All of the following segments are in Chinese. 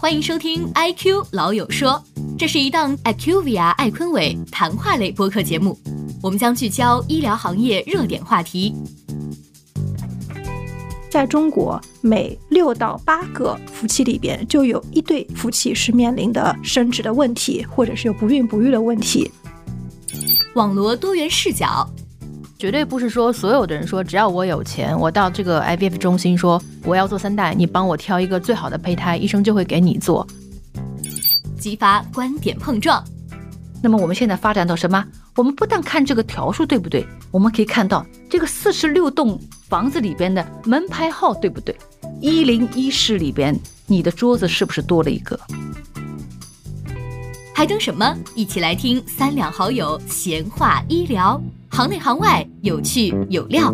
欢迎收听《I Q 老友说》，这是一档 IQVIA 艾坤伟谈话类播客节目。我们将聚焦医疗行业热点话题。在中国，每六到八个夫妻里边就有一对夫妻是面临的生殖的问题，或者是有不孕不育的问题。网罗多元视角。绝对不是说所有的人说只要我有钱，我到这个 IVF 中心说我要做三代，你帮我挑一个最好的胚胎，医生就会给你做。激发观点碰撞。那么我们现在发展到什么？我们不但看这个条数对不对，我们可以看到这个四十六栋房子里边的门牌号对不对？一零一室里边你的桌子是不是多了一个？还等什么？一起来听三两好友闲话医疗。行内行外，有趣有料。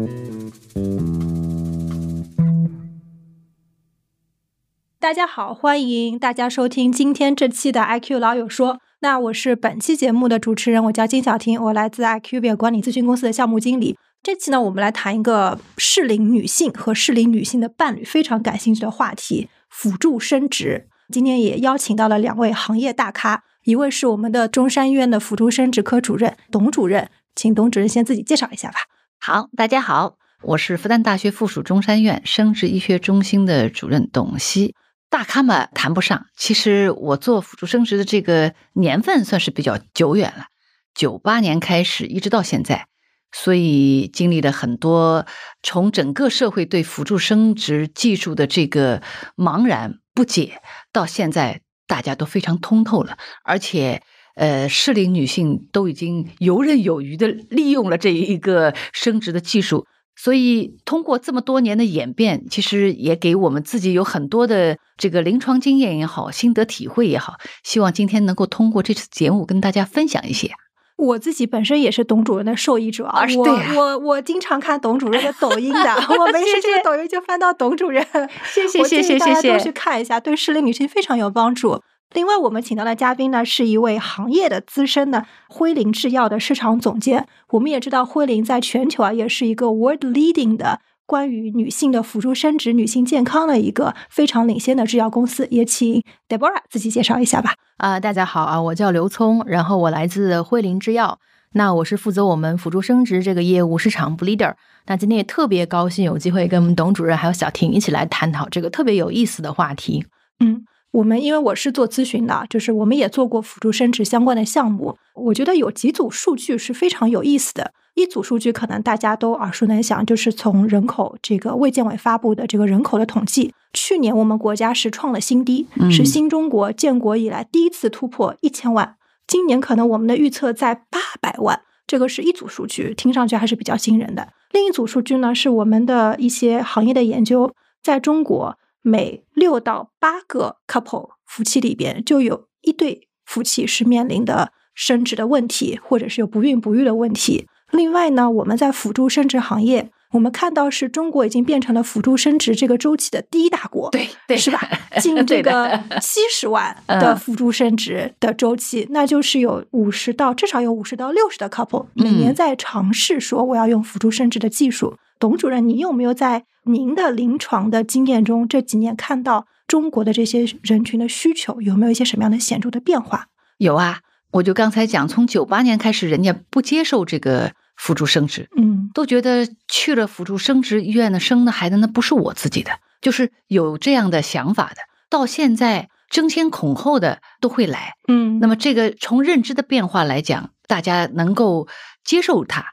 大家好，欢迎大家收听今天这期的 IQ 老友说。那我是本期节目的主持人，我叫金小婷，我来自 IQB 管理咨询公司的项目经理。这期呢，我们来谈一个适龄女性和适龄女性的伴侣非常感兴趣的话题——辅助生殖。今天也邀请到了两位行业大咖，一位是我们的中山医院的辅助生殖科主任董主任。请董主任先自己介绍一下吧。好，大家好，我是复旦大学附属中山院生殖医学中心的主任董希。大咖嘛谈不上，其实我做辅助生殖的这个年份算是比较久远了，九八年开始一直到现在，所以经历了很多，从整个社会对辅助生殖技术的这个茫然不解，到现在大家都非常通透了，而且。呃，适龄女性都已经游刃有余的利用了这一个生殖的技术，所以通过这么多年的演变，其实也给我们自己有很多的这个临床经验也好，心得体会也好。希望今天能够通过这次节目跟大家分享一些。我自己本身也是董主任的受益者啊，我我我经常看董主任的抖音的，我没事这个抖音就翻到董主任，谢谢谢谢谢谢，都去看一下，对适龄女性非常有帮助。另外，我们请到的嘉宾呢，是一位行业的资深的辉林制药的市场总监。我们也知道，辉林在全球啊，也是一个 world leading 的关于女性的辅助生殖、女性健康的一个非常领先的制药公司。也请 Deborah 自己介绍一下吧。啊，大家好啊，我叫刘聪，然后我来自辉林制药，那我是负责我们辅助生殖这个业务市场部 leader。那今天也特别高兴有机会跟我们董主任还有小婷一起来探讨这个特别有意思的话题。嗯。我们因为我是做咨询的，就是我们也做过辅助生殖相关的项目。我觉得有几组数据是非常有意思的。一组数据可能大家都耳熟能详，就是从人口这个卫健委发布的这个人口的统计，去年我们国家是创了新低，是新中国建国以来第一次突破一千万。今年可能我们的预测在八百万，这个是一组数据，听上去还是比较惊人的。另一组数据呢，是我们的一些行业的研究，在中国。每六到八个 couple 夫妻里边，就有一对夫妻是面临的生殖的问题，或者是有不孕不育的问题。另外呢，我们在辅助生殖行业，我们看到是中国已经变成了辅助生殖这个周期的第一大国，对对，是吧？近这个七十万 的辅助生殖的周期，那就是有五十到至少有五十到六十的 couple 每年在尝试说我要用辅助生殖的技术。董主任，你有没有在您的临床的经验中这几年看到中国的这些人群的需求有没有一些什么样的显著的变化？有啊，我就刚才讲，从九八年开始，人家不接受这个辅助生殖，嗯，都觉得去了辅助生殖医院的生的孩子那不是我自己的，就是有这样的想法的。到现在争先恐后的都会来，嗯，那么这个从认知的变化来讲，大家能够接受它，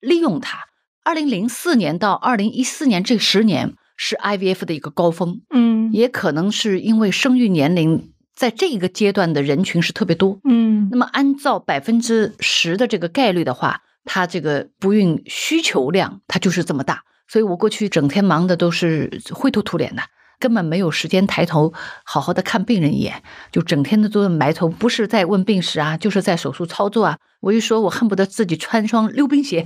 利用它。二零零四年到二零一四年这十年是 IVF 的一个高峰，嗯，也可能是因为生育年龄在这个阶段的人群是特别多，嗯，那么按照百分之十的这个概率的话，它这个不孕需求量它就是这么大，所以我过去整天忙的都是灰头土脸的。根本没有时间抬头好好的看病人一眼，就整天的都在埋头，不是在问病史啊，就是在手术操作啊。我一说，我恨不得自己穿双溜冰鞋，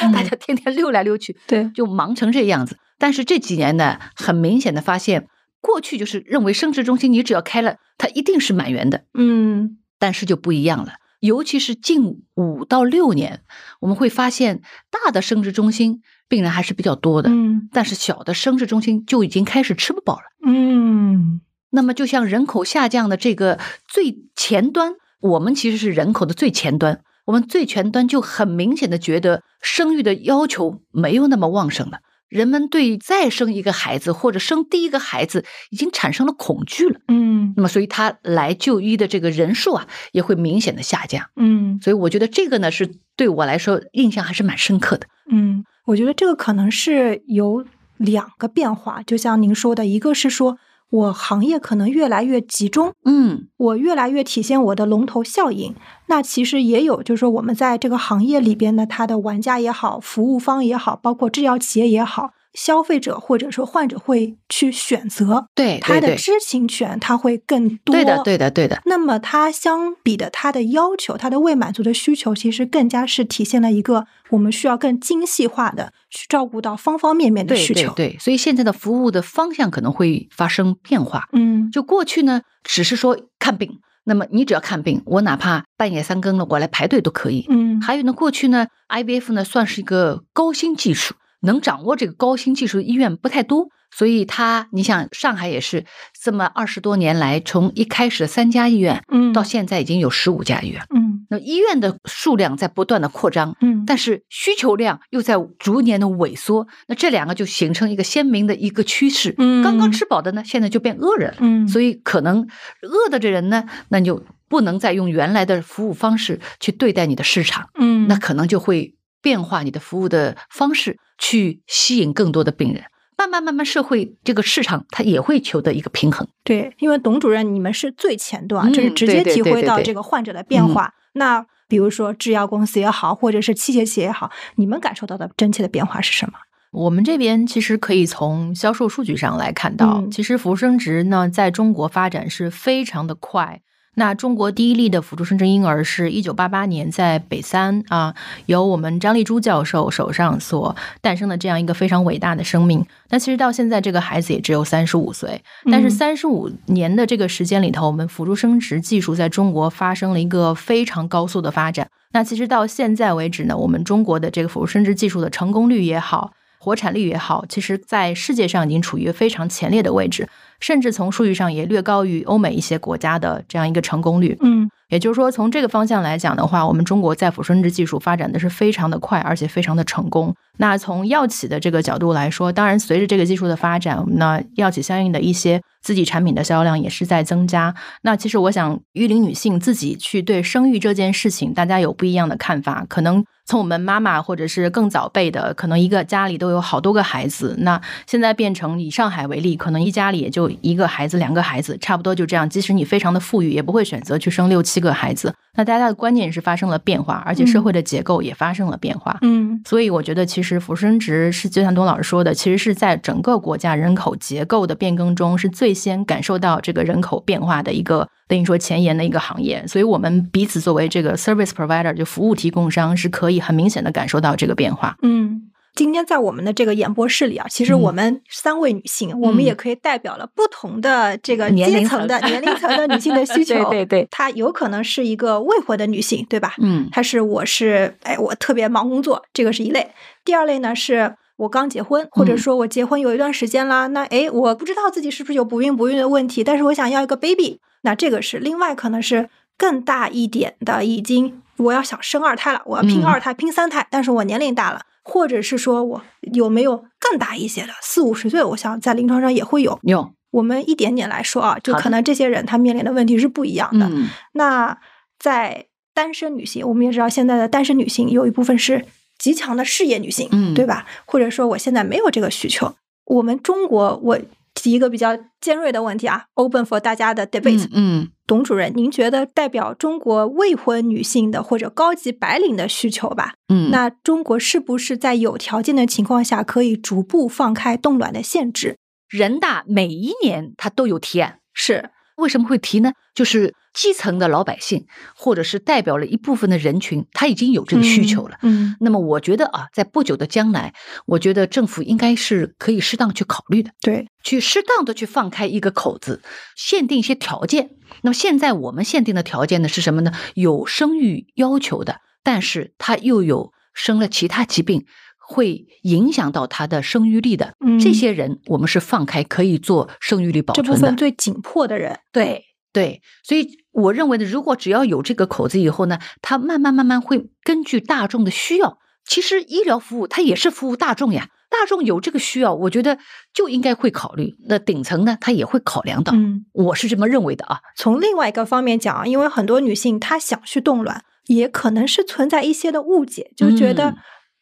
大家天天溜来溜去，对，就忙成这样子。但是这几年呢，很明显的发现，过去就是认为生殖中心你只要开了，它一定是满员的，嗯，但是就不一样了。尤其是近五到六年，我们会发现大的生殖中心病人还是比较多的，嗯，但是小的生殖中心就已经开始吃不饱了，嗯，那么就像人口下降的这个最前端，我们其实是人口的最前端，我们最前端就很明显的觉得生育的要求没有那么旺盛了。人们对再生一个孩子或者生第一个孩子已经产生了恐惧了，嗯那么所以他来就医的这个人数啊也会明显的下降。嗯所以我觉得这个呢是对我来说印象还是蛮深刻的。嗯，我觉得这个可能是有两个变化，就像您说的，一个是说我行业可能越来越集中，嗯我越来越体现我的龙头效应。那其实也有，就是说我们在这个行业里边呢，它的玩家也好，服务方也好，包括制药企业也好，消费者或者说患者会去选择，对他的知情权他会更多。对的对的对的，那么它相比的，它的要求，它的未满足的需求，其实更加是体现了一个我们需要更精细化的去照顾到方方面面的需求。对对，所以现在的服务的方向可能会发生变化。嗯，就过去呢，只是说看病，那么你只要看病，我哪怕半夜三更了，我来排队都可以。嗯，还有呢，过去呢，IVF 呢算是一个高新技术，能掌握这个高新技术的医院不太多，所以它，你想上海也是这么二十多年来，从一开始的三家医院，嗯到现在已经有十五家医院，嗯那医院的数量在不断的扩张，嗯，但是需求量又在逐年的萎缩，那这两个就形成一个鲜明的一个趋势。嗯刚刚吃饱的呢，现在就变饿人了。嗯，所以可能饿的这人呢，那你就不能再用原来的服务方式去对待你的市场，嗯，那可能就会变化你的服务的方式，去吸引更多的病人。慢慢慢慢，社会这个市场它也会求得一个平衡。对，因为董主任你们是最前端，就是嗯直接体会到这个患者的变化。那比如说制药公司也好，或者是器械企业也好，你们感受到的真切的变化是什么？我们这边其实可以从销售数据上来看到，嗯其实辅助生殖呢在中国发展是非常的快。那中国第一例的辅助生殖婴儿是一九八八年在北三啊，由我们张丽珠教授手上所诞生的这样一个非常伟大的生命。那其实到现在这个孩子也只有三十五岁，但是嗯三十五年的这个时间里头，我们辅助生殖技术在中国发生了一个非常高速的发展。那其实到现在为止呢，我们中国的这个辅助生殖技术的成功率也好，活产率也好，其实在世界上已经处于非常前列的位置，甚至从数据上也略高于欧美一些国家的这样一个成功率。嗯也就是说，从这个方向来讲的话，我们中国在辅助生殖技术发展的是非常的快，而且非常的成功。那从药企的这个角度来说，当然随着这个技术的发展，那药企相应的一些自己产品的销量也是在增加。那其实我想，育龄女性自己去对生育这件事情，大家有不一样的看法。可能从我们妈妈或者是更早辈的，可能一个家里都有好多个孩子。那现在变成以上海为例，可能一家里也就一个孩子、两个孩子，差不多就这样。即使你非常的富裕，也不会选择去生六七个孩子。那大家的观念是发生了变化，而且社会的结构也发生了变化。嗯所以我觉得，其实辅生值是就像董老师说的，其实是在整个国家人口结构的变更中，是最先感受到这个人口变化的一个等于说前沿的一个行业。所以我们彼此作为这个 service provider 就服务提供商，是可以很明显的感受到这个变化。嗯。今天在我们的这个演播室里啊，其实嗯我们三位女性，我们也可以代表了不同的这个年龄阶层的 年龄层的女性的需 求。对对对她有可能是一个未婚的女性，对吧？嗯她是我是哎，我特别忙工作，这个是一类。第二类呢是我刚结婚，或者嗯说我结婚有一段时间啦，那诶，我不知道自己是不是有不孕不育的问题，但是我想要一个 baby，那这个是另外可能是更大一点的，已经我要想生二胎了，我要拼嗯二胎、拼三胎，但是我年龄大了。或者是说我有没有更大一些的四五十岁，我想在临床上也会有。有我们一点点来说啊，就可能这些人他面临的问题是不一样的。嗯那在单身女性，我们也知道现在的单身女性有一部分是极强的事业女性，嗯对吧？或者说我现在没有这个需求。我们中国，我提一个比较尖锐的问题啊，open for 大家的 debate。嗯董主任，您觉得代表中国未婚女性的或者高级白领的需求吧？嗯，那中国是不是在有条件的情况下，可以逐步放开冻卵的限制？人大每一年他都有提案，是，为什么会提呢？就是基层的老百姓，或者是代表了一部分的人群，他已经有这个需求了。嗯那么我觉得啊，在不久的将来，我觉得政府应该是可以适当去考虑的，对，去适当的去放开一个口子，限定一些条件。那么现在我们限定的条件呢是什么呢？有生育要求的，但是他又有生了其他疾病会影响到她的生育力的，嗯这些人我们是放开可以做生育力保这存的。部分最紧迫的人，对对，所以我认为呢，如果只要有这个口子以后呢，他慢慢慢慢会根据大众的需要，其实医疗服务它也是服务大众呀，大众有这个需要，我觉得就应该会考虑。那顶层呢，他也会考量到，嗯，我是这么认为的啊。从另外一个方面讲，因为很多女性她想去冻卵，也可能是存在一些的误解，就觉得嗯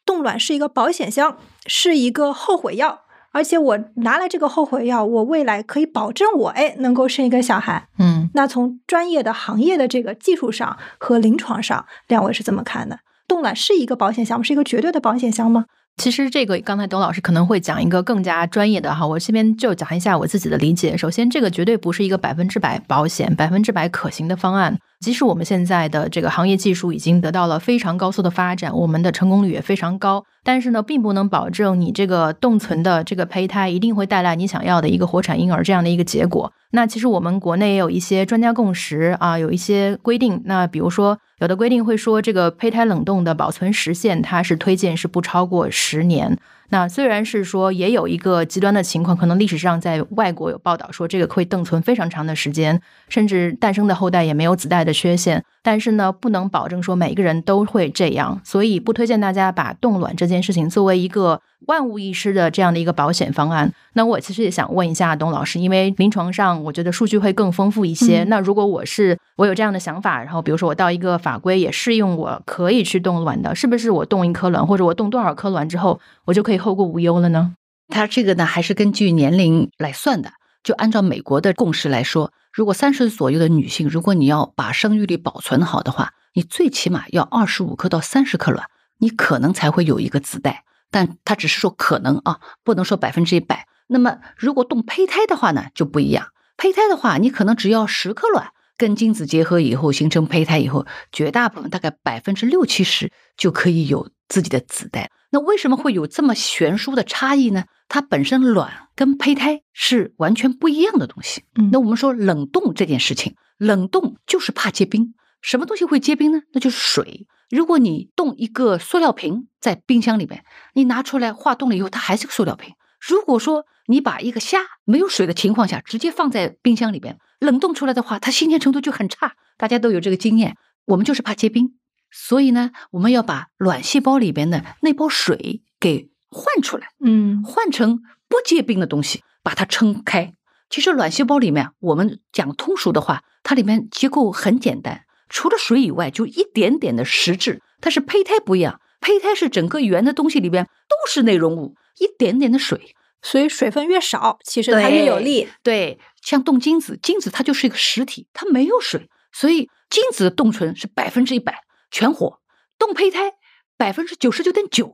冻卵是一个保险箱，是一个后悔药，而且我拿了这个后悔药，我未来可以保证我哎能够生一个小孩。嗯，那从专业的行业的这个技术上和临床上，两位是怎么看的？冻卵是一个保险箱吗？是一个绝对的保险箱吗？其实这个刚才董老师可能会讲一个更加专业的哈，我这边就讲一下我自己的理解。首先，这个绝对不是一个百分之百保险、百分之百可行的方案。即使我们现在的这个行业技术已经得到了非常高速的发展，我们的成功率也非常高，但是呢，并不能保证你这个冻存的这个胚胎一定会带来你想要的一个活产婴儿这样的一个结果。那其实我们国内也有一些专家共识啊，有一些规定。那比如说，有的规定会说，这个胚胎冷冻的保存时限，它是推荐是不超过十年。那虽然是说也有一个极端的情况，可能历史上在外国有报道说这个会冻存非常长的时间，甚至诞生的后代也没有子代的缺陷。但是呢，不能保证说每一个人都会这样，所以不推荐大家把冻卵这件事情作为一个万无一失的这样的一个保险方案。那我其实也想问一下董老师，因为临床上我觉得数据会更丰富一些。嗯那如果我是我有这样的想法，然后比如说我到一个法规也适用我可以去冻卵的，是不是我冻一颗卵或者我冻多少颗卵之后，我就可以后顾无忧了呢？它这个呢，还是根据年龄来算的。就按照美国的共识来说，如果三十岁左右的女性，如果你要把生育力保存好的话，你最起码要二十五颗到三十颗卵，你可能才会有一个子代。但它只是说可能啊，不能说百分之一百。那么如果动胚胎的话呢，就不一样。胚胎的话，你可能只要十颗卵跟精子结合以后形成胚胎以后，绝大部分大概百分之六七十就可以有自己的子代。那为什么会有这么悬殊的差异呢？它本身卵跟胚胎是完全不一样的东西。嗯那我们说冷冻这件事情，冷冻就是怕结冰。什么东西会结冰呢？那就是水。如果你冻一个塑料瓶在冰箱里面，你拿出来化冻了以后，它还是个塑料瓶。如果说你把一个虾没有水的情况下直接放在冰箱里边冷冻出来的话，它新鲜程度就很差。大家都有这个经验，我们就是怕结冰，所以呢，我们要把卵细胞里边的那包水给换出来。嗯换成不结冰的东西，把它撑开。其实卵细胞里面，我们讲通俗的话，它里面结构很简单，除了水以外，就一点点的实质。但是胚胎不一样，胚胎是整个圆的东西里边都是内容物，一点点的水。所以水分越少，其实它越有利。对，像冻精子，精子它就是一个实体，它没有水，所以精子的冻存是百分之一百全活，冻胚胎百分之九十九点九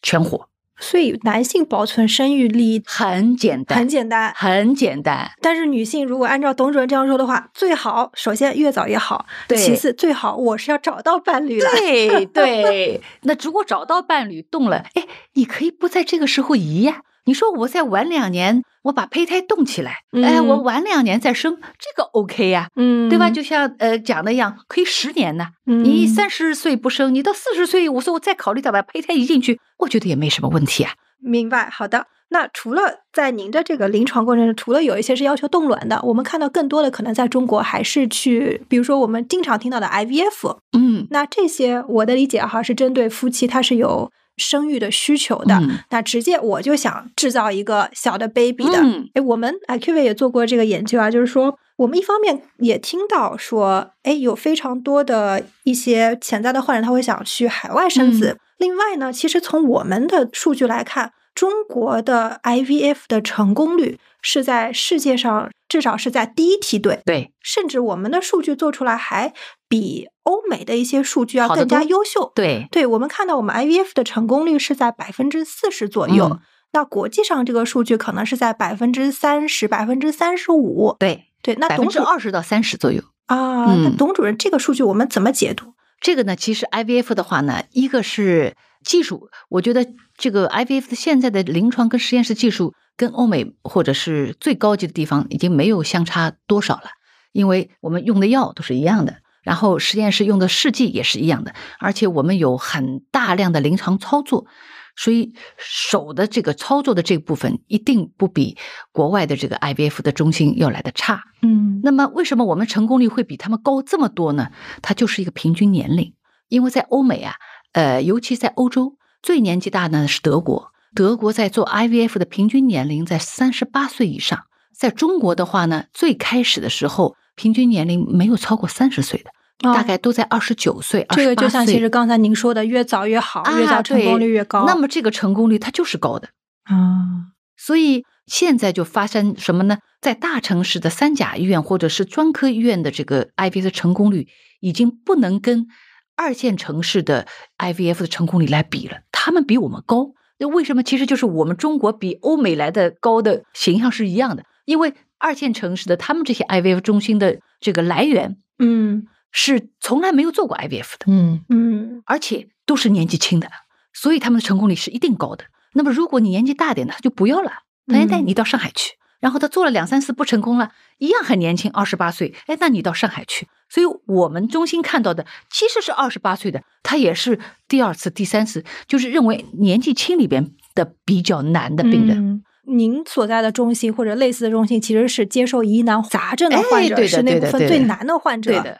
全活，所以男性保存生育力很简单，很简单，很简单。但是女性如果按照董主任这样说的话，最好首先越早越好，对其次最好我是要找到伴侣了。对 对，那如果找到伴侣动了，哎，你可以不在这个时候移呀。你说我再晚两年，我把胚胎冻起来，哎，嗯我晚两年再生，这个 OK 呀、嗯对吧？就像呃讲的一样，可以十年呢。嗯你三十岁不生，你到四十岁，我说我再考虑再把胚胎移进去，我觉得也没什么问题啊。明白，好的。那除了在您的这个临床过程中，除了有一些是要求冻卵的，我们看到更多的可能在中国还是去，比如说我们经常听到的 IVF，嗯那这些我的理解哈是针对夫妻他是有生育的需求的，嗯那直接我就想制造一个小的 baby 的。嗯哎，我们 IQV 也做过这个研究啊，就是说我们一方面也听到说，哎，有非常多的一些潜在的患者他会想去海外生子。另外呢，其实从我们的数据来看，中国的 IVF 的成功率是在世界上至少是在第一梯队，对，甚至我们的数据做出来还比欧美的一些数据要更加优秀。对，对，我们看到我们 IVF 的成功率是在百分之四十左右，嗯那国际上这个数据可能是在百分之三十、百分之三十五。对，对，那百分之董主二十到三十左右。啊，那嗯董主任这个数据我们怎么解读？这个呢，其实 IVF 的话呢，一个是技术，我觉得这个 IVF 的现在的临床跟实验室技术跟欧美或者是最高级的地方已经没有相差多少了，因为我们用的药都是一样的，然后实验室用的试剂也是一样的，而且我们有很大量的临床操作。所以手的这个操作的这部分一定不比国外的这个 IVF 的中心要来的差。嗯那么为什么我们成功率会比他们高这么多呢？它就是一个平均年龄，因为在欧美啊，呃，尤其在欧洲，最年纪大呢是德国，德国在做 IVF 的平均年龄在三十八岁以上。在中国的话呢，最开始的时候平均年龄没有超过三十岁的，大概都在二十九岁、二这十八岁。个就像其实刚才您说的，越早越好，越早啊，成功率越高。那么这个成功率它就是高的。啊，所以现在就发生什么呢？在大城市的三甲医院或者是专科医院的这个 IVF 的成功率，已经不能跟二线城市的 IVF 的成功率来比了，他们比我们高。那为什么？其实就是我们中国比欧美来的高的形象是一样的，因为二线城市的他们这些 IVF 中心的这个来源嗯是从来没有做过 IVF 的。嗯嗯而且都是年纪轻的，所以他们的成功率是一定高的。那么如果你年纪大点的，他就不要了，他嗯带你到上海去。然后他做了两三次不成功了，一样很年轻，二十八岁，哎，那你到上海去。所以我们中心看到的其实是二十八岁的，他也是第二次、第三次，就是认为年纪轻里边的比较难的病人。嗯您所在的中心或者类似的中心，其实是接受疑难杂症的哎患者，对的是那部分最难的患者。对的，嗯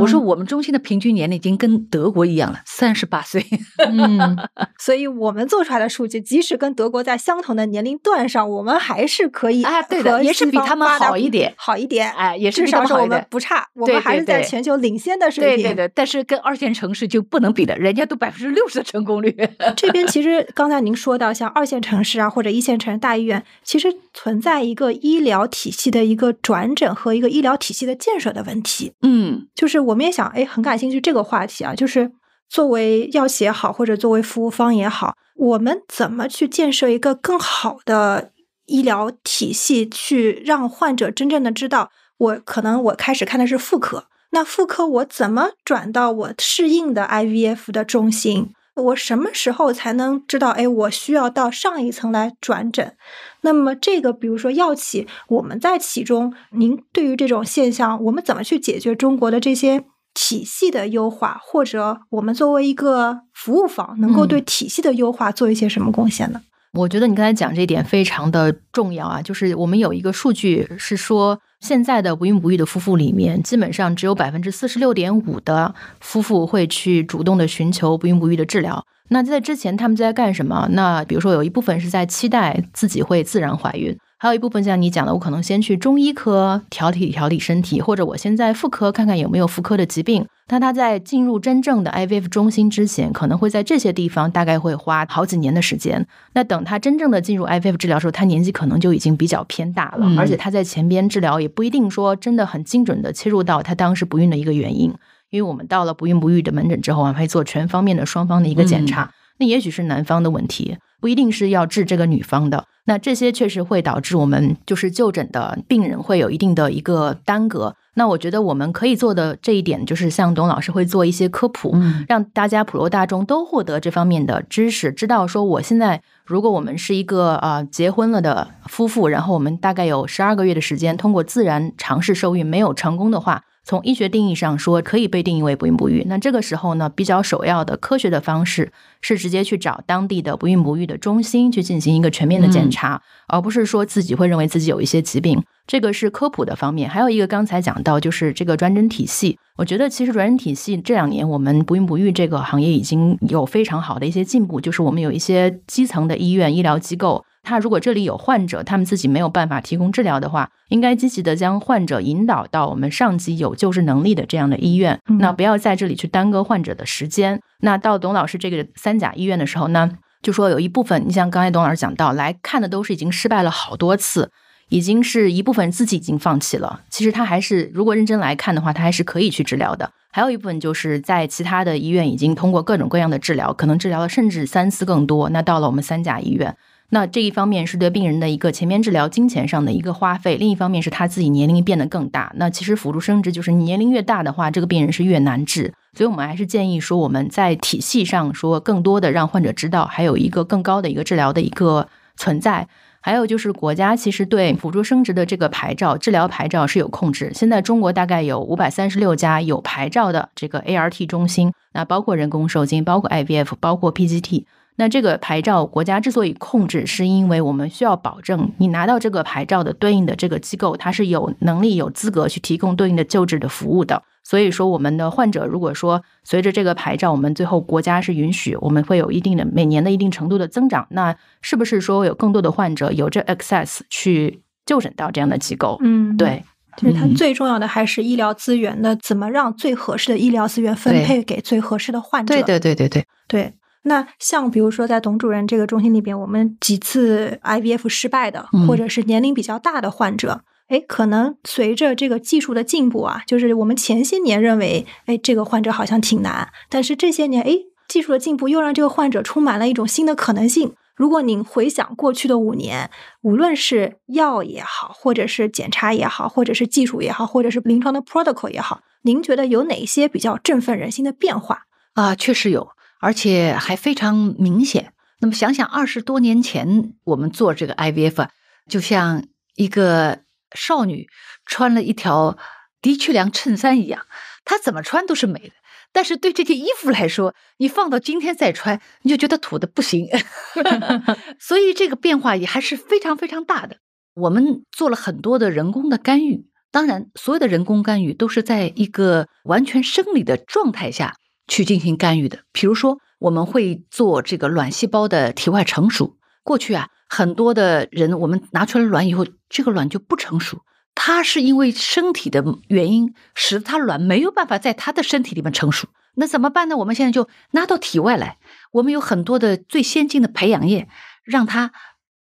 我说我们中心的平均年龄已经跟德国一样了，三十八岁。嗯，所以我们做出来的数据，即使跟德国在相同的年龄段上，我们还是可以啊对的也是比他们好一点好一点。哎，也是至比他少是我们们好一点。不差，我们还是在全球领先的水平。对对对，但是跟二线城市就不能比的，人家都百分之六十的成功率。这边其实刚才您说到，像二线城市啊或者一线城市大医院，其实存在一个医疗体系的一个转诊和一个医疗体系的建设的问题。嗯就是就是我们也想，哎，很感兴趣这个话题啊，就是作为药企也好，或者作为服务方也好，我们怎么去建设一个更好的医疗体系，去让患者真正的知道，我可能我开始看的是妇科，那妇科我怎么转到我适应的 IVF 的中心？我什么时候才能知道？哎，我需要到上一层来转诊。那么这个，比如说药企，我们在其中，您对于这种现象，我们怎么去解决中国的这些体系的优化，或者我们作为一个服务方，能够嗯对体系的优化做一些什么贡献呢？我觉得你刚才讲这一点非常的重要啊，就是我们有一个数据是说，现在的不孕不育的夫妇里面，基本上只有百分之四十六点五的夫妇会去主动的寻求不孕不育的治疗。那在之前他们在干什么？那比如说有一部分是在期待自己会自然怀孕，还有一部分像你讲的，我可能先去中医科调理调理身体，或者我先在妇科看看有没有妇科的疾病。但他在进入真正的 IVF 中心之前，可能会在这些地方大概会花好几年的时间。那等他真正的进入 IVF 治疗的时候，他年纪可能就已经比较偏大了，嗯而且他在前边治疗也不一定说真的很精准的切入到他当时不孕的一个原因。因为我们到了不孕不育的门诊之后，我们会做全方面的双方的一个检查。那也许是男方的问题，不一定是要治这个女方的。那这些确实会导致我们就是就诊的病人会有一定的一个耽搁。那我觉得我们可以做的这一点，就是像董老师会做一些科普，嗯让大家普罗大众都获得这方面的知识，知道说我现在如果我们是一个呃结婚了的夫妇，然后我们大概有十二个月的时间，通过自然尝试受孕没有成功的话，从医学定义上说可以被定义为不孕不育。那这个时候呢，比较首要的科学的方式是直接去找当地的不孕不育的中心去进行一个全面的检查，而不是说自己会认为自己有一些疾病。这个是科普的方面，还有一个刚才讲到就是这个转诊体系。我觉得其实转诊体系这两年我们不孕不育这个行业已经有非常好的一些进步，就是我们有一些基层的医院、医疗机构，它如果这里有患者，他们自己没有办法提供治疗的话，应该积极的将患者引导到我们上级有救治能力的这样的医院，嗯那不要在这里去耽搁患者的时间。那到董老师这个三甲医院的时候呢，就说有一部分，你像刚才董老师讲到，来看的都是已经失败了好多次。已经是一部分自己已经放弃了，其实他还是如果认真来看的话，他还是可以去治疗的。还有一部分就是在其他的医院已经通过各种各样的治疗，可能治疗了甚至三次更多。那到了我们三甲医院，那这一方面是对病人的一个前面治疗金钱上的一个花费，另一方面是他自己年龄变得更大。那其实辅助生殖就是年龄越大的话，这个病人是越难治。所以我们还是建议说，我们在体系上说更多的让患者知道，还有一个更高的一个治疗的一个存在。还有就是国家其实对辅助生殖的这个牌照、治疗牌照是有控制。现在中国大概有五百三十六家有牌照的这个 ART 中心，那包括人工授精、包括 IVF、包括 PGT。那这个牌照国家之所以控制，是因为我们需要保证你拿到这个牌照的对应的这个机构，它是有能力、有资格去提供对应的救治的服务的。所以说，我们的患者如果说随着这个牌照，我们最后国家是允许，我们会有一定的每年的一定程度的增长，那是不是说有更多的患者有着 access 去就诊到这样的机构？嗯，对，就是它嗯最重要的还是医疗资源的怎么让最合适的医疗资源分配给最合适的患者。对对对对对，对，那像比如说在董主任这个中心里边，我们几次 IVF 失败的，嗯或者是年龄比较大的患者，哎，可能随着这个技术的进步啊，就是我们前些年认为，哎，这个患者好像挺难，但是这些年，哎，技术的进步又让这个患者充满了一种新的可能性。如果您回想过去的五年，无论是药也好，或者是检查也好，或者是技术也好，或者是临床的 protocol 也好，您觉得有哪些比较振奋人心的变化？啊，确实有，而且还非常明显。那么想想二十多年前我们做这个 IVF，就像一个少女穿了一条的确良衬衫一样，她怎么穿都是美的。但是对这件衣服来说，你放到今天再穿，你就觉得土的不行。所以这个变化也还是非常非常大的。我们做了很多的人工的干预，当然，所有的人工干预都是在一个完全生理的状态下去进行干预的。比如说，我们会做这个卵细胞的体外成熟。过去啊，很多的人我们拿出来卵以后，这个卵就不成熟，它是因为身体的原因，使它卵没有办法在它的身体里面成熟。那怎么办呢？我们现在就拿到体外来，我们有很多的最先进的培养液，让它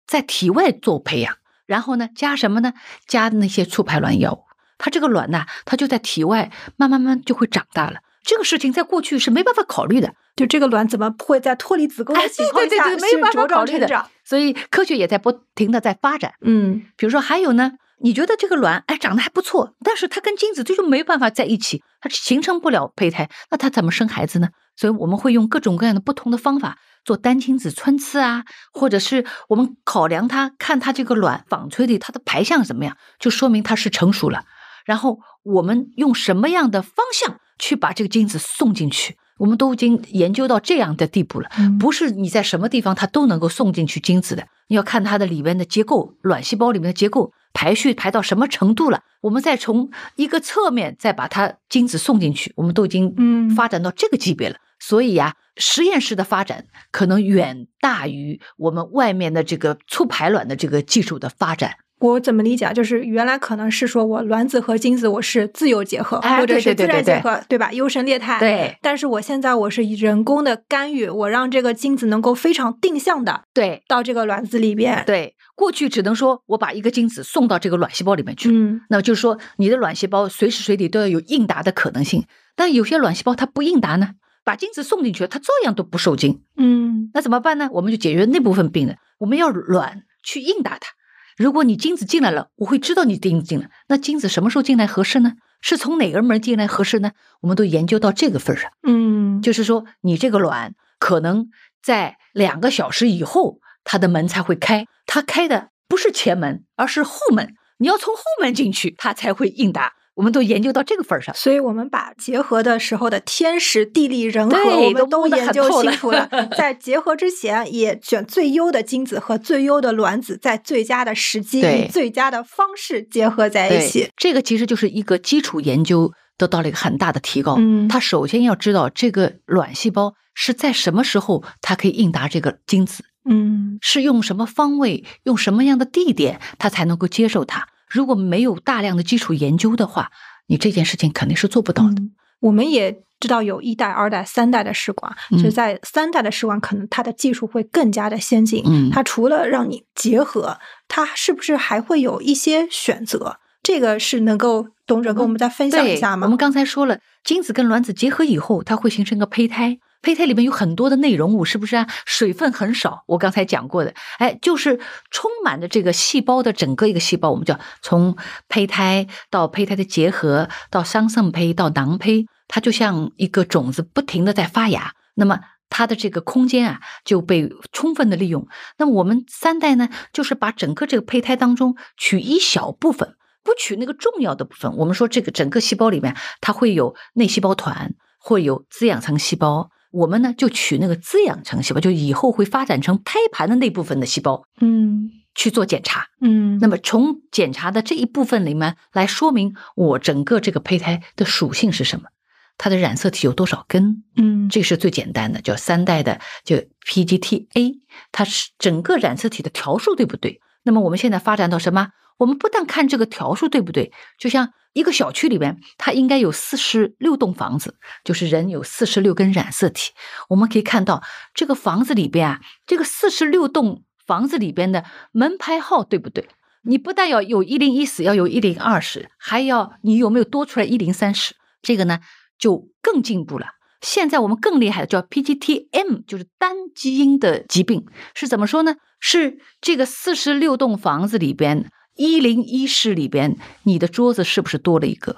在体外做培养。然后呢，加什么呢？加那些促排卵药物。它这个卵呢，它就在体外慢慢慢就会长大了。这个事情在过去是没办法考虑的，就这个卵怎么会在脱离子宫哎的情况对对下对对没办法考虑的？所以科学也在不停的在发展。嗯比如说还有呢，你觉得这个卵哎长得还不错，但是它跟精子最终没办法在一起，它形成不了胚胎，那它怎么生孩子呢？所以我们会用各种各样的不同的方法做单亲子穿刺啊，或者是我们考量它，看它这个卵纺锤里它的排向怎么样，就说明它是成熟了。然后我们用什么样的方向去把这个精子送进去，我们都已经研究到这样的地步了。嗯不是你在什么地方它都能够送进去精子的，你要看它的里边的结构，卵细胞里面的结构排序排到什么程度了，我们再从一个侧面再把它精子送进去，我们都已经嗯发展到这个级别了。所以呀、实验室的发展可能远大于我们外面的这个促排卵的这个技术的发展。我怎么理解啊？就是原来可能是说我卵子和精子我是自由结合，哎或者是自对对对对然结合，对吧？优胜劣汰。对但是我现在我是以人工的干预，我让这个精子能够非常定向的对到这个卵子里边。对，过去只能说我把一个精子送到这个卵细胞里面去，嗯那就是说，你的卵细胞随时随地都要有应答的可能性。但有些卵细胞它不应答呢，把精子送进去了，它照样都不受精。嗯那怎么办呢？我们就解决那部分病人，我们要卵去应答它。如果你精子进来了，我会知道你精子进来。那精子什么时候进来合适呢？是从哪个门进来合适呢？我们都研究到这个份儿上，嗯，就是说，你这个卵可能在两个小时以后，它的门才会开。它开的不是前门，而是后门。你要从后门进去，它才会应答。我们都研究到这个份儿上。所以我们把结合的时候的天时地利人和，我们都研究清楚了。在结合之前，也选最优的精子和最优的卵子，在最佳的时机最佳的方式结合在一起。这个其实就是一个基础研究得到了一个很大的提高。嗯它首先要知道这个卵细胞是在什么时候它可以应答这个精子，嗯是用什么方位、用什么样的地点，它才能够接受它。如果没有大量的基础研究的话，你这件事情肯定是做不到的。嗯我们也知道有一代、二代、三代的试管，嗯就在三代的试管，可能它的技术会更加的先进。嗯它除了让你结合，它是不是还会有一些选择？这个是能够董者跟我们再分享一，下吗？我们刚才说了，精子跟卵子结合以后，它会形成个胚胎。胚胎里面有很多的内容物，是不是啊？水分很少，我刚才讲过的，哎，就是充满着这个细胞的整个一个细胞，我们叫从胚胎到胚胎的结合，到桑葚胚到囊胚，它就像一个种子，不停的在发芽。那么它的这个空间啊就被充分的利用。那么我们三代呢，就是把整个这个胚胎当中取一小部分。不取那个重要的部分，我们说这个整个细胞里面，它会有内细胞团，会有滋养层细胞，我们呢就取那个滋养成细胞，就以后会发展成胎盘的那部分的细胞嗯去做检查。嗯，那么从检查的这一部分里面来说明我整个这个胚胎的属性是什么，它的染色体有多少根，嗯这是最简单的，叫三代的，就 PGT-A，它是整个染色体的条数对不对？那么我们现在发展到什么？我们不但看这个条数对不对，就像一个小区里边，它应该有四十六栋房子，就是人有四十六根染色体。我们可以看到这个房子里边啊，这个四十六栋房子里边的门牌号对不对？你不但要有一零一室，要有一零二室，还要你有没有多出来一零三室？这个呢就更进步了。现在我们更厉害的叫 PGT-M，就是单基因的疾病，是怎么说呢？是这个四十六栋房子里边一零一室里边，你的桌子是不是多了一个？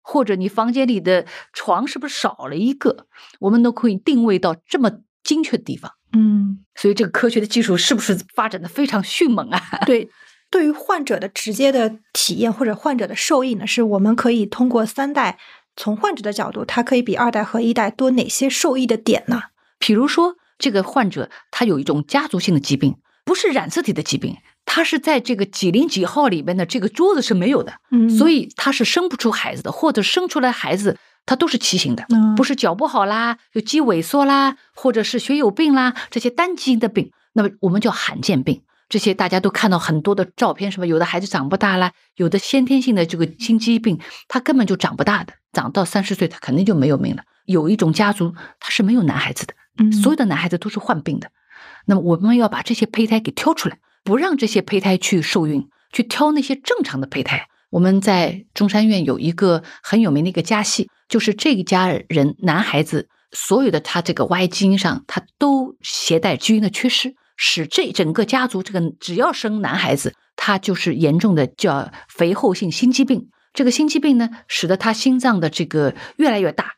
或者你房间里的床是不是少了一个？我们都可以定位到这么精确的地方。嗯，所以这个科学的技术是不是发展的非常迅猛啊？对。对于患者的直接的体验或者患者的受益呢，是我们可以通过三代，从患者的角度，它可以比二代和一代多哪些受益的点呢？比如说，这个患者他有一种家族性的疾病，不是染色体的疾病，他是在这个几零几号里边的这个桌子是没有的，嗯所以他是生不出孩子的，或者生出来孩子他都是畸形的，嗯不是脚不好啦，有肌萎缩啦，或者是血友病啦，这些单基因的病，那么我们叫罕见病。这些大家都看到很多的照片，什么有的孩子长不大啦，有的先天性的这个心肌病，他根本就长不大的，长到三十岁他肯定就没有命了。有一种家族他是没有男孩子的，嗯所有的男孩子都是患病的。那么我们要把这些胚胎给挑出来，不让这些胚胎去受孕，去挑那些正常的胚胎。我们在中山院有一个很有名的一个家系，就是这一家人男孩子所有的他这个 Y 基因上，他都携带基因的缺失，使这整个家族这个只要生男孩子，他就是严重的叫肥厚性心肌病。这个心肌病呢，使得他心脏的这个越来越大，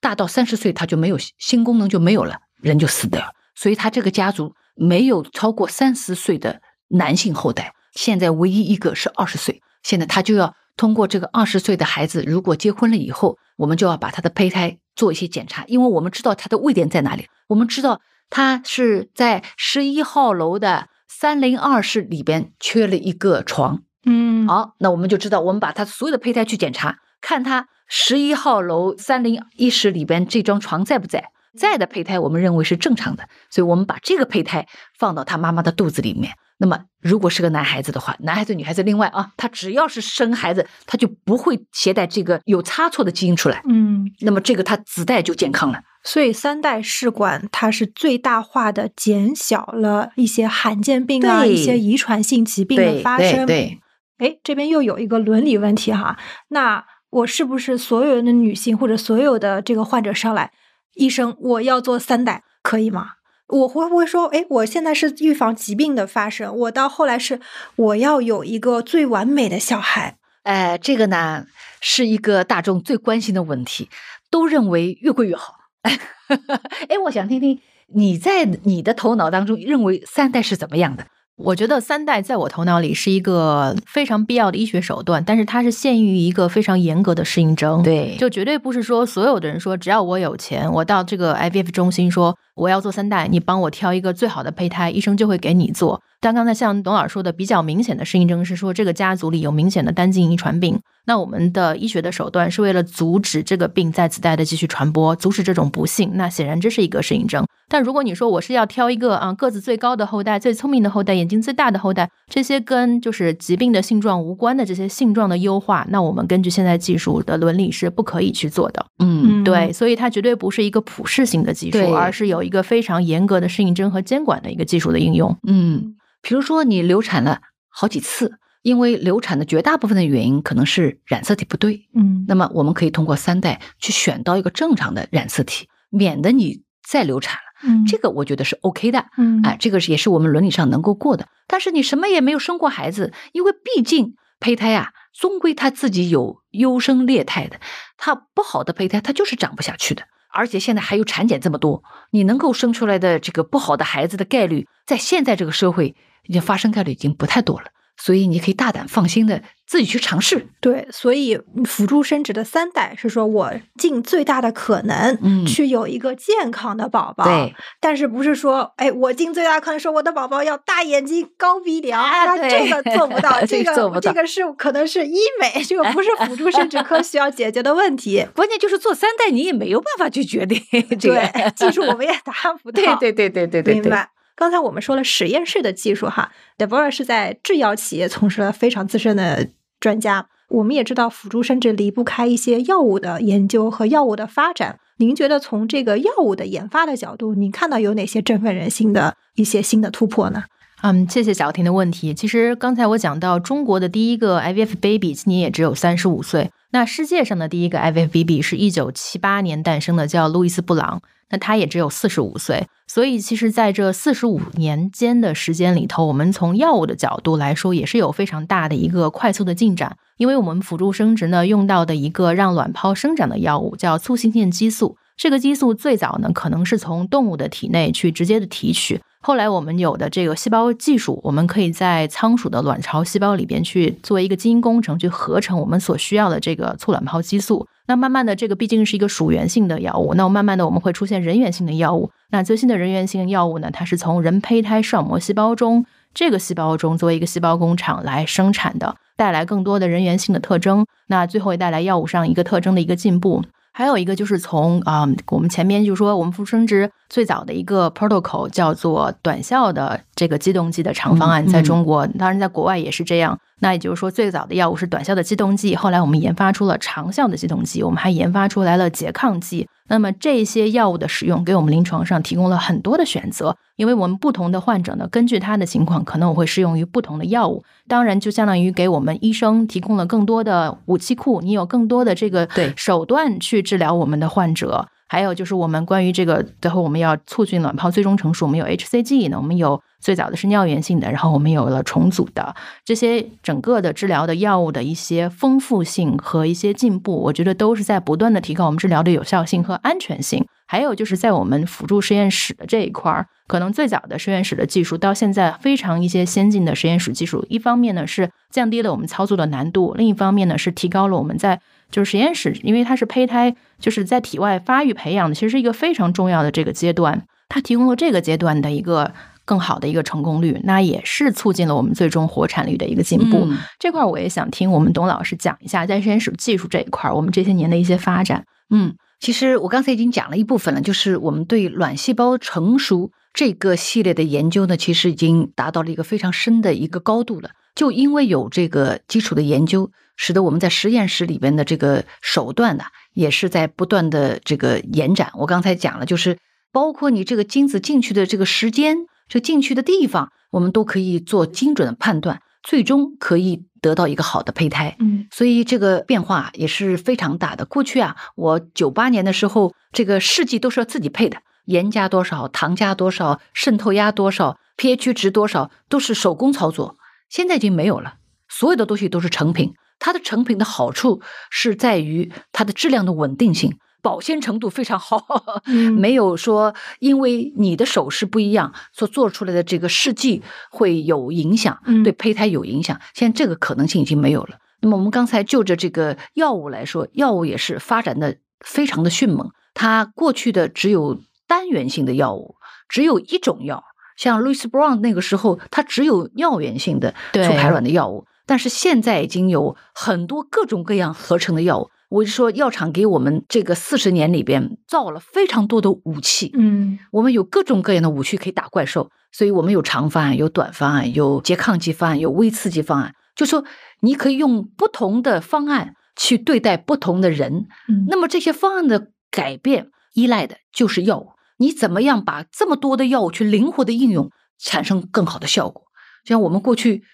大到三十岁他就没有心功能就没有了，人就死掉了。所以他这个家族没有超过三十岁的男性后代，现在唯一一个是二十岁。现在他就要通过这个二十岁的孩子，如果结婚了以后，我们就要把他的胚胎做一些检查，因为我们知道他的位点在哪里，我们知道他是在十一号楼的三零二室里边缺了一个床。嗯好，那我们就知道，我们把他所有的胚胎去检查，看他十一号楼三零一室里边这张床在不在。在的胚胎，我们认为是正常的，所以我们把这个胚胎放到他妈妈的肚子里面。那么，如果是个男孩子的话，男孩子、女孩子另外啊，他只要是生孩子，他就不会携带这个有差错的基因出来。嗯，那么，这个他子代就健康了。所以三代试管它是最大化的减小了一些罕见病啊、一些遗传性疾病的发生。对，哎，这边又有一个伦理问题哈，那我是不是所有的女性或者所有的这个患者上来，医生我要做三代可以吗？我会不会说，哎，我现在是预防疾病的发生，我到后来是我要有一个最完美的小孩？哎，这个呢是一个大众最关心的问题，都认为越贵越好。哎，我想听听你在你的头脑当中认为三代是怎么样的？我觉得三代在我头脑里是一个非常必要的医学手段，但是它是限于一个非常严格的适应症。对就绝对不是说所有的人说只要我有钱，我到这个 IVF 中心说我要做三代，你帮我挑一个最好的胚胎，医生就会给你做。但刚才像董老师说的，比较明显的适应症是说这个家族里有明显的单基因遗传病，那我们的医学的手段是为了阻止这个病在子代的继续传播，阻止这种不幸。那显然这是一个适应症。但如果你说我是要挑一个啊个子最高的后代、最聪明的后代、眼睛最大的后代，这些跟就是疾病的性状无关的这些性状的优化，那我们根据现在技术的伦理是不可以去做的。嗯，对，所以它绝对不是一个普适性的技对术，而是有一个非常严格的适应症和监管的一个技术的应用。嗯，比如说你流产了好几次，因为流产的绝大部分的原因可能是染色体不对，嗯那么我们可以通过三代去选到一个正常的染色体，免得你再流产了。嗯这个我觉得是 OK 的。嗯哎，这个是也是我们伦理上能够过的。但是你什么也没有生过孩子，因为毕竟胚胎啊，终归它自己有优生劣汰的，它不好的胚胎它就是长不下去的。而且现在还有产检这么多，你能够生出来的这个不好的孩子的概率，在现在这个社会已经发生概率已经不太多了。所以你可以大胆放心的自己去尝试。对，所以辅助生殖的三代是说我尽最大的可能，嗯去有一个健康的宝宝。对，但是不是说，哎，我尽最大可能说我的宝宝要大眼睛、高鼻梁，这个做不到，这这个这个是可能是医美，这个不是辅助生殖科需要解决的问题。关键就是做三代，你也没有办法去决定 这个对，技术我们也达不到。对对对对对对对，明白。刚才我们说了实验室的技术哈 d e b o r a 是在制药企业从事了非常资深的专家。我们也知道辅助生殖离不开一些药物的研究和药物的发展。您觉得从这个药物的研发的角度，您看到有哪些振奋人心的一些新的突破呢？嗯，谢谢小婷的问题。其实刚才我讲到，中国的第一个 IVF baby 今年也只有三十五岁。那世界上的第一个 IVF baby 是一九七八年诞生的，叫路易斯·布朗，那他也只有四十五岁。所以，其实在这四十五年间的时间里头，我们从药物的角度来说，也是有非常大的一个快速的进展。因为我们辅助生殖呢，用到的一个让卵泡生长的药物叫促性腺激素。这个激素最早呢，可能是从动物的体内去直接的提取。后来我们有的这个细胞技术，我们可以在仓鼠的卵巢细胞里边去做一个基因工程，去合成我们所需要的这个促卵泡激素。那慢慢的，这个毕竟是一个属源性的药物，那慢慢的我们会出现人源性的药物。那最新的人源性药物呢，它是从人胚胎视网膜细胞中这个细胞中作为一个细胞工厂来生产的，带来更多的人源性的特征。那最后也带来药物上一个特征的一个进步。还有一个就是从啊、我们前面就说我们复生殖最早的一个 protocol 叫做短效的这个激动剂的长方案，嗯在中国，当然在国外也是这样。那也就是说，最早的药物是短效的激动剂，后来我们研发出了长效的激动剂，我们还研发出来了拮抗剂。那么这些药物的使用给我们临床上提供了很多的选择，因为我们不同的患者呢，根据他的情况，可能我会适用于不同的药物。当然，就相当于给我们医生提供了更多的武器库，你有更多的这个对手段去治疗我们的患者。还有就是我们关于这个，最后我们要促进卵泡最终成熟，我们有 HCG 呢，我们有最早的是尿源性的，然后我们有了重组的这些整个的治疗的药物的一些丰富性和一些进步，我觉得都是在不断的提高我们治疗的有效性和安全性。还有就是在我们辅助实验室的这一块儿，可能最早的实验室的技术到现在非常一些先进的实验室技术，一方面呢是降低了我们操作的难度，另一方面呢是提高了我们在就是实验室，因为它是胚胎就是在体外发育培养的，其实是一个非常重要的这个阶段，它提供了这个阶段的一个更好的一个成功率，那也是促进了我们最终活产率的一个进步。嗯这块儿我也想听我们董老师讲一下，在实验室技术这一块儿，我们这些年的一些发展。嗯，其实我刚才已经讲了一部分了，就是我们对卵细胞成熟这个系列的研究呢，其实已经达到了一个非常深的一个高度了。就因为有这个基础的研究，使得我们在实验室里边的这个手段呢，也是在不断的这个延展。我刚才讲了，就是包括你这个精子进去的这个时间，这进去的地方，我们都可以做精准的判断，最终可以得到一个好的胚胎。嗯所以这个变化也是非常大的。过去啊，我九八年的时候，这个试剂都是要自己配的，盐加多少，糖加多少，渗透压多少，pH 值多少，都是手工操作。现在已经没有了，所有的东西都是成品。它的成品的好处是在于它的质量的稳定性。保鲜程度非常好，嗯没有说因为你的手势不一样所做出来的这个试剂会有影响，嗯对胚胎有影响。现在这个可能性已经没有了。那么我们刚才就着这个药物来说，药物也是发展的非常的迅猛。它过去的只有单元性的药物，只有一种药，像 Louis Brown 那个时候，它只有尿源性的促排卵的药物，但是现在已经有很多各种各样合成的药物。我就说，药厂给我们这个四十年里边造了非常多的武器，嗯我们有各种各样的武器可以打怪兽，所以我们有长方案、有短方案、有拮抗剂方案、有微刺激方案，就说你可以用不同的方案去对待不同的人。嗯那么这些方案的改变依赖的就是药物，你怎么样把这么多的药物去灵活的应用，产生更好的效果？就像我们过去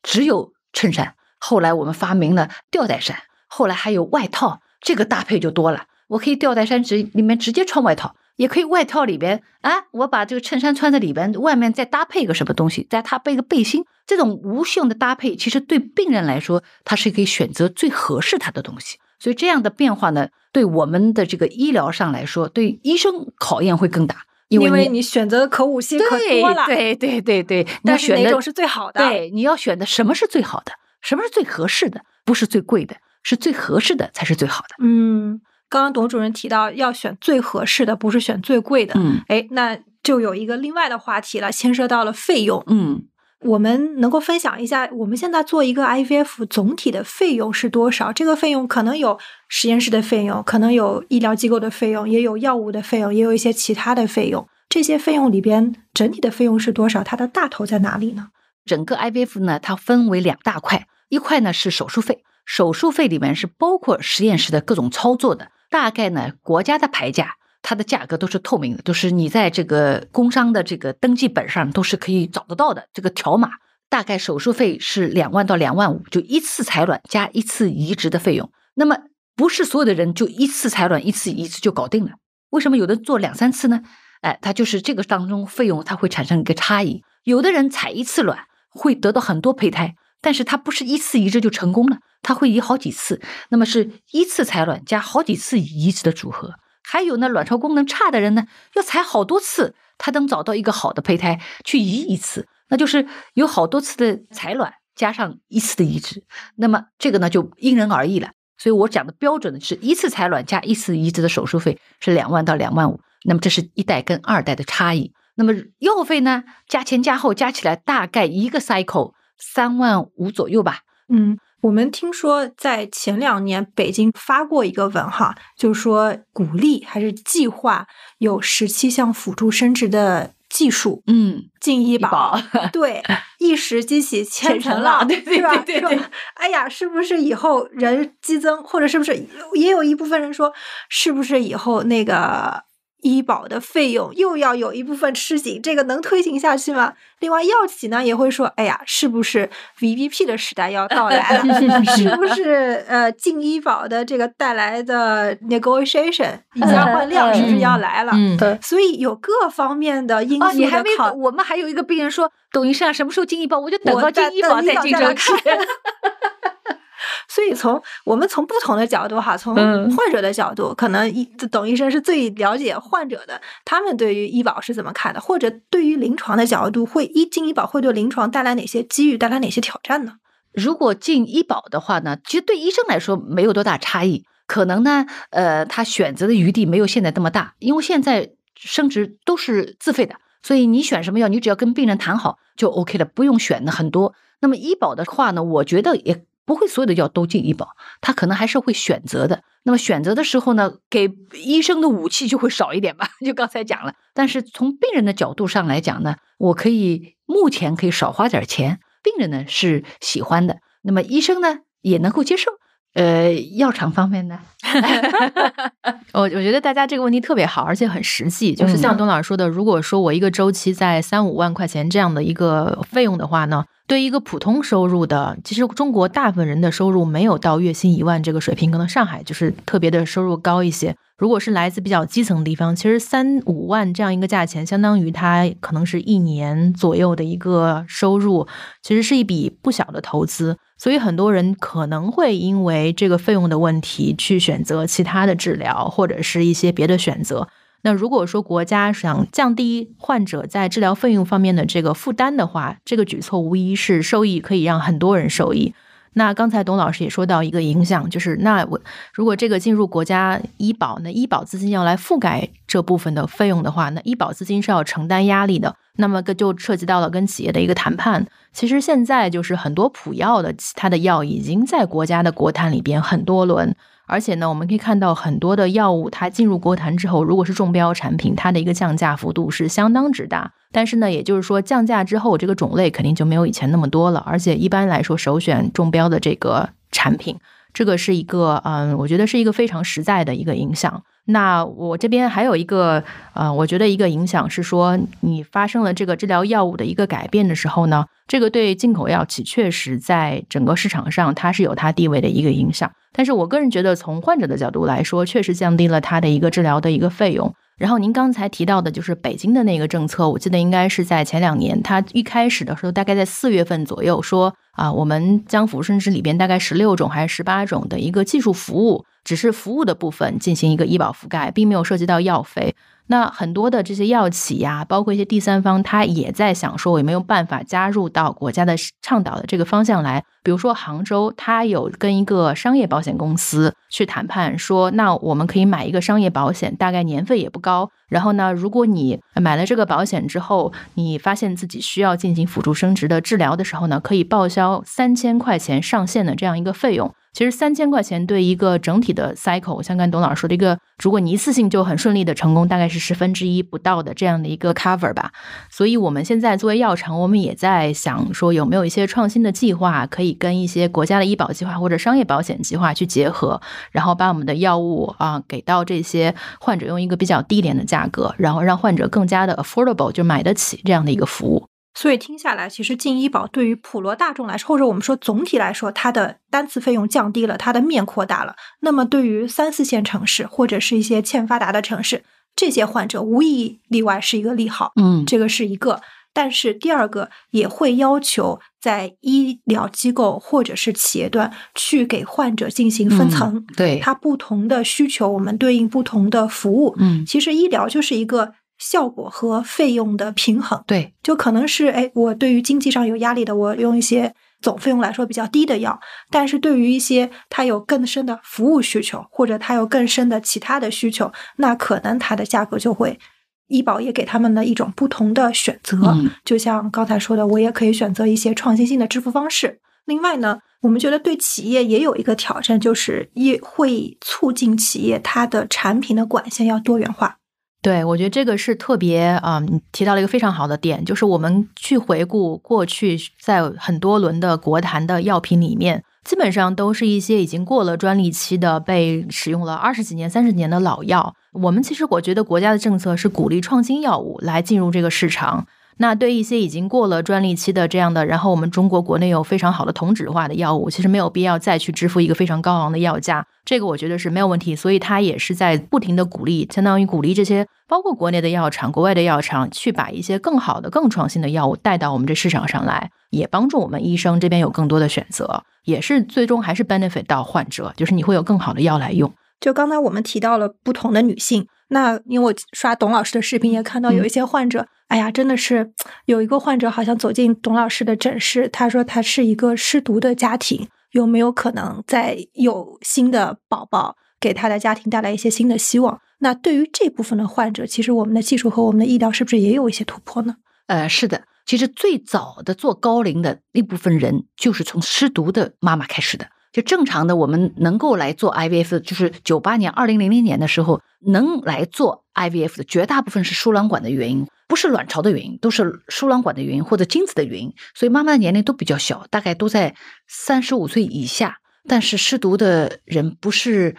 只有衬衫，后来我们发明了吊带衫，后来还有外套，这个搭配就多了。我可以吊带衫直里面直接穿外套，也可以外套里边啊，我把这个衬衫穿在里边，外面再搭配一个什么东西，再搭配个背心，这种无性的搭配，其实对病人来说，他是可以选择最合适他的东西。所以这样的变化呢，对我们的这个医疗上来说，对医生考验会更大。因为你选择的可五星可多了，对对对对，但是哪种是最好的？对，你要选的什么是最好的，什么是最合适的，不是最贵的，是最合适的才是最好的。嗯，刚刚董主任提到要选最合适的，不是选最贵的。嗯哎，那就有一个另外的话题了，牵涉到了费用。嗯，我们能够分享一下，我们现在做一个 IVF 总体的费用是多少？这个费用可能有实验室的费用，可能有医疗机构的费用，也有药物的费用，也有一些其他的费用。这些费用里边，整体的费用是多少？它的大头在哪里呢？整个 IVF 呢，它分为两大块，一块呢是手术费，手术费里面是包括实验室的各种操作的，大概呢国家的牌价。它的价格都是透明的，都是你在这个工商的这个登记本上都是可以找得到的。这个条码大概手术费是两万到两万五，就一次采卵加一次移植的费用。那么不是所有的人就一次采卵一次移植就搞定了，为什么有的做两三次呢？哎，它就是这个当中费用它会产生一个差异。有的人采一次卵会得到很多胚胎，但是它不是一次移植就成功了，它会移好几次，那么是一次采卵加好几次移植的组合。还有呢，卵巢功能差的人呢，要采好多次，他能找到一个好的胚胎去移一次，那就是有好多次的采卵加上一次的移植。那么这个呢就因人而异了。所以我讲的标准呢是一次采卵加一次移植的手术费是两万到两万五。那么这是一代跟二代的差异。那么药费呢，加前加后加起来大概一个 cycle 三万五左右吧。嗯，我们听说在前两年北京发过一个文哈，就是说鼓励还是计划有十七项辅助生殖的技术嗯，进医保，保对，一石激起千千层层浪，对？对对对哎呀，是不是以后人激增，或者是不是也有一部分人说，是不是以后那个医保的费用又要有一部分吃紧？这个能推行下去吗？另外，药企呢也会说，哎呀，是不是 VBP 的时代要到来了？是不是呃进医保的这个带来的 negotiation 以价换量是不是要来了？嗯，所以有各方面的因素哦，素你还没的考我们还有一个病人说，董医生啊，什么时候进医保？我就等我到进医保再进这个去。看 所以从我们从不同的角度哈，从嗯患者的角度，可能医董医生是最了解患者的，他们对于医保是怎么看的，或者对于临床的角度，会医进医保会对临床带来哪些机遇，带来哪些挑战呢？如果进医保的话呢，其实对医生来说没有多大差异，可能呢，呃，他选择的余地没有现在这么大，因为现在生殖都是自费的，所以你选什么药，你只要跟病人谈好就 OK 了，不用选的很多。那么医保的话呢，我觉得也不会所有的药都进医保，他可能还是会选择的。那么选择的时候呢，给医生的武器就会少一点吧，就刚才讲了。但是从病人的角度上来讲呢，我可以目前可以少花点钱，病人呢是喜欢的，那么医生呢也能够接受。呃，药厂方面呢，我我觉得大家这个问题特别好，而且很实际。就是像嗯董老师说的，如果说我一个周期在三五万块钱这样的一个费用的话呢，对于一个普通收入的，其实中国大部分人的收入没有到月薪一万这个水平，可能上海就是特别的收入高一些。如果是来自比较基层的地方，其实三五万这样一个价钱，相当于他可能是一年左右的一个收入，其实是一笔不小的投资。所以很多人可能会因为这个费用的问题去选择其他的治疗，或者是一些别的选择。那如果说国家想降低患者在治疗费用方面的这个负担的话，这个举措无疑是受益，可以让很多人受益。那刚才董老师也说到一个影响，就是那我如果这个进入国家医保，那医保资金要来覆盖这部分的费用的话，那医保资金是要承担压力的。那么个就涉及到了跟企业的一个谈判。其实现在就是很多普药的它的药已经在国家的国坛里边很多轮。而且呢，我们可以看到很多的药物，它进入国坛之后，如果是中标产品，它的一个降价幅度是相当之大。但是呢，也就是说，降价之后，这个种类肯定就没有以前那么多了。而且一般来说，首选中标的这个产品，这个是一个嗯，我觉得是一个非常实在的一个影响。那我这边还有一个呃，我觉得一个影响是说，你发生了这个治疗药物的一个改变的时候呢，这个对进口药企确实在整个市场上它是有它地位的一个影响。但是我个人觉得，从患者的角度来说，确实降低了它的一个治疗的一个费用。然后您刚才提到的就是北京的那个政策，我记得应该是在前两年，它一开始的时候大概在四月份左右说，啊，我们将辅助生殖里边大概十六种还是十八种的一个技术服务，只是服务的部分进行一个医保覆盖，并没有涉及到药费。那很多的这些药企呀，包括一些第三方，他也在想说，我有没有办法加入到国家的倡导的这个方向来？比如说杭州，它有跟一个商业保险公司去谈判，说那我们可以买一个商业保险，大概年费也不高。然后呢，如果你买了这个保险之后，你发现自己需要进行辅助生殖的治疗的时候呢，可以报销三千块钱上限的这样一个费用。其实三千块钱对一个整体的 cycle，像刚董老师说的一个，如果你一次性就很顺利的成功，大概是十分之一不到的这样的一个 cover 吧。所以我们现在作为药厂，我们也在想说有没有一些创新的计划，可以跟一些国家的医保计划或者商业保险计划去结合，然后把我们的药物啊给到这些患者，用一个比较低廉的价格，然后让患者更加的 affordable，就买得起这样的一个服务。所以听下来，其实进医保对于普罗大众来说，或者我们说总体来说，它的单次费用降低了，它的面扩大了。那么对于三四线城市或者是一些欠发达的城市，这些患者无一例外是一个利好。嗯，这个是一个。但是第二个也会要求在医疗机构或者是企业端去给患者进行分层，对它不同的需求，我们对应不同的服务。嗯，其实医疗就是一个。效果和费用的平衡，对，就可能是哎，我对于经济上有压力的，我用一些总费用来说比较低的药；但是对于一些它有更深的服务需求，或者它有更深的其他的需求，那可能它的价格就会，医保也给他们的一种不同的选择。就像刚才说的，我也可以选择一些创新性的支付方式。另外呢，我们觉得对企业也有一个挑战，就是也会促进企业它的产品的管线要多元化。对，我觉得这个是特别啊，你提到了一个非常好的点，就是我们去回顾过去在很多轮的国谈的药品里面，基本上都是一些已经过了专利期的、被使用了二十几年、三十年的老药。我们其实我觉得国家的政策是鼓励创新药物来进入这个市场。那对一些已经过了专利期的这样的，然后我们中国国内有非常好的同质化的药物，其实没有必要再去支付一个非常高昂的药价，这个我觉得是没有问题。所以它也是在不停的鼓励，相当于鼓励这些包括国内的药厂、国外的药厂去把一些更好的、更创新的药物带到我们这市场上来，也帮助我们医生这边有更多的选择，也是最终还是 benefit 到患者，就是你会有更好的药来用。就刚才我们提到了不同的女性，那因为我刷董老师的视频也看到有一些患者。哎呀，真的是有一个患者好像走进董老师的诊室，他说他是一个失独的家庭，有没有可能再有新的宝宝给他的家庭带来一些新的希望？那对于这部分的患者，其实我们的技术和我们的医疗是不是也有一些突破呢？呃，是的，其实最早的做高龄的那部分人，就是从失独的妈妈开始的。就正常的，我们能够来做 IVF，就是九八年、二零零零年的时候能来做 IVF 的，绝大部分是输卵管的原因。不是卵巢的原因，都是输卵管的原因或者精子的原因，所以妈妈的年龄都比较小，大概都在三十五岁以下。但是失独的人不是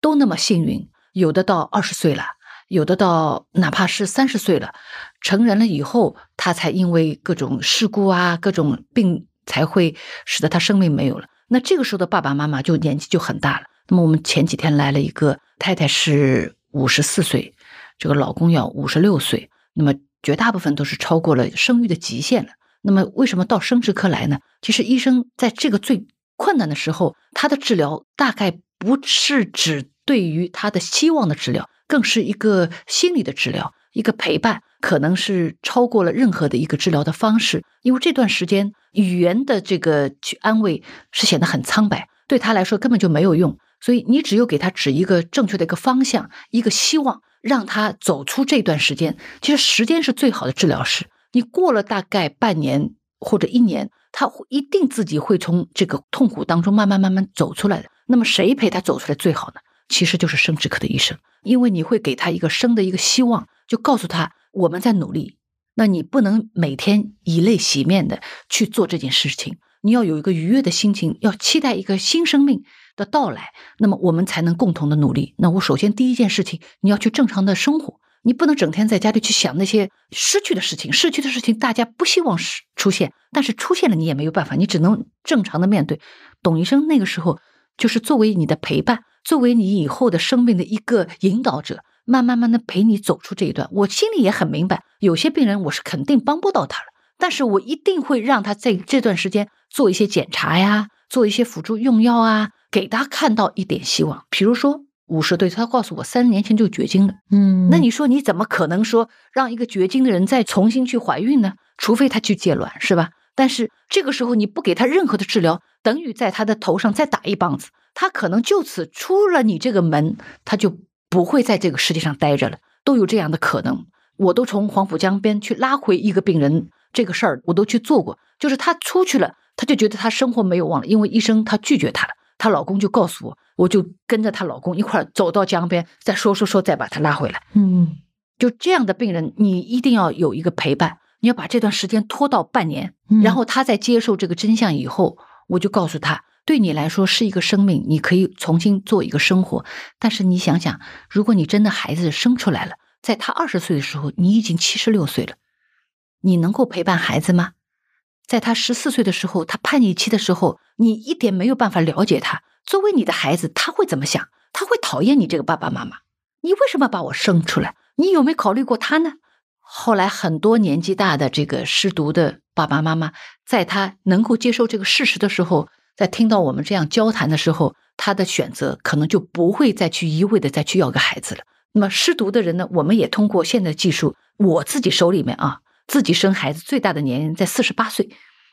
都那么幸运，有的到二十岁了，有的到哪怕是三十岁了，成人了以后，他才因为各种事故啊、各种病，才会使得他生命没有了。那这个时候的爸爸妈妈就年纪就很大了。那么我们前几天来了一个太太是五十四岁，这个老公要五十六岁。那么绝大部分都是超过了生育的极限了。那么为什么到生殖科来呢？其实医生在这个最困难的时候，他的治疗大概不是只对于他的希望的治疗，更是一个心理的治疗，一个陪伴，可能是超过了任何的一个治疗的方式。因为这段时间语言的这个去安慰是显得很苍白，对他来说根本就没有用。所以你只有给他指一个正确的一个方向，一个希望。让他走出这段时间，其实时间是最好的治疗师。你过了大概半年或者一年，他一定自己会从这个痛苦当中慢慢慢慢走出来的。那么谁陪他走出来最好呢？其实就是生殖科的医生，因为你会给他一个生的一个希望，就告诉他我们在努力。那你不能每天以泪洗面的去做这件事情，你要有一个愉悦的心情，要期待一个新生命。的到来，那么我们才能共同的努力。那我首先第一件事情，你要去正常的生活，你不能整天在家里去想那些失去的事情。失去的事情大家不希望是出现，但是出现了你也没有办法，你只能正常的面对。董医生那个时候就是作为你的陪伴，作为你以后的生命的一个引导者，慢慢慢的陪你走出这一段。我心里也很明白，有些病人我是肯定帮不到他了。但是我一定会让他在这段时间做一些检查呀，做一些辅助用药啊，给他看到一点希望。比如说五十岁，他告诉我三十年前就绝经了，嗯那你说你怎么可能说让一个绝经的人再重新去怀孕呢？除非他去借卵，是吧？但是这个时候你不给他任何的治疗，等于在他的头上再打一棒子，他可能就此出了你这个门，他就不会在这个世界上待着了，都有这样的可能。我都从黄浦江边去拉回一个病人，这个事儿我都去做过，就是她出去了，她就觉得她生活没有望了，因为医生她拒绝她了，她老公就告诉我，我就跟着她老公一块儿走到江边，再说说说，再把她拉回来。嗯就这样的病人，你一定要有一个陪伴，你要把这段时间拖到半年，嗯然后他在接受这个真相以后，我就告诉他，对你来说是一个生命，你可以重新做一个生活。但是你想想，如果你真的孩子生出来了，在他二十岁的时候，你已经七十六岁了，你能够陪伴孩子吗？在他十四岁的时候，他叛逆期的时候，你一点没有办法了解他。作为你的孩子，他会怎么想？他会讨厌你这个爸爸妈妈。你为什么把我生出来？你有没有考虑过他呢？后来很多年纪大的这个失独的爸爸妈妈，在他能够接受这个事实的时候，在听到我们这样交谈的时候，他的选择可能就不会再去一味的再去要个孩子了。那么失独的人呢，我们也通过现在技术，我自己手里面啊，自己生孩子最大的年龄在四十八岁，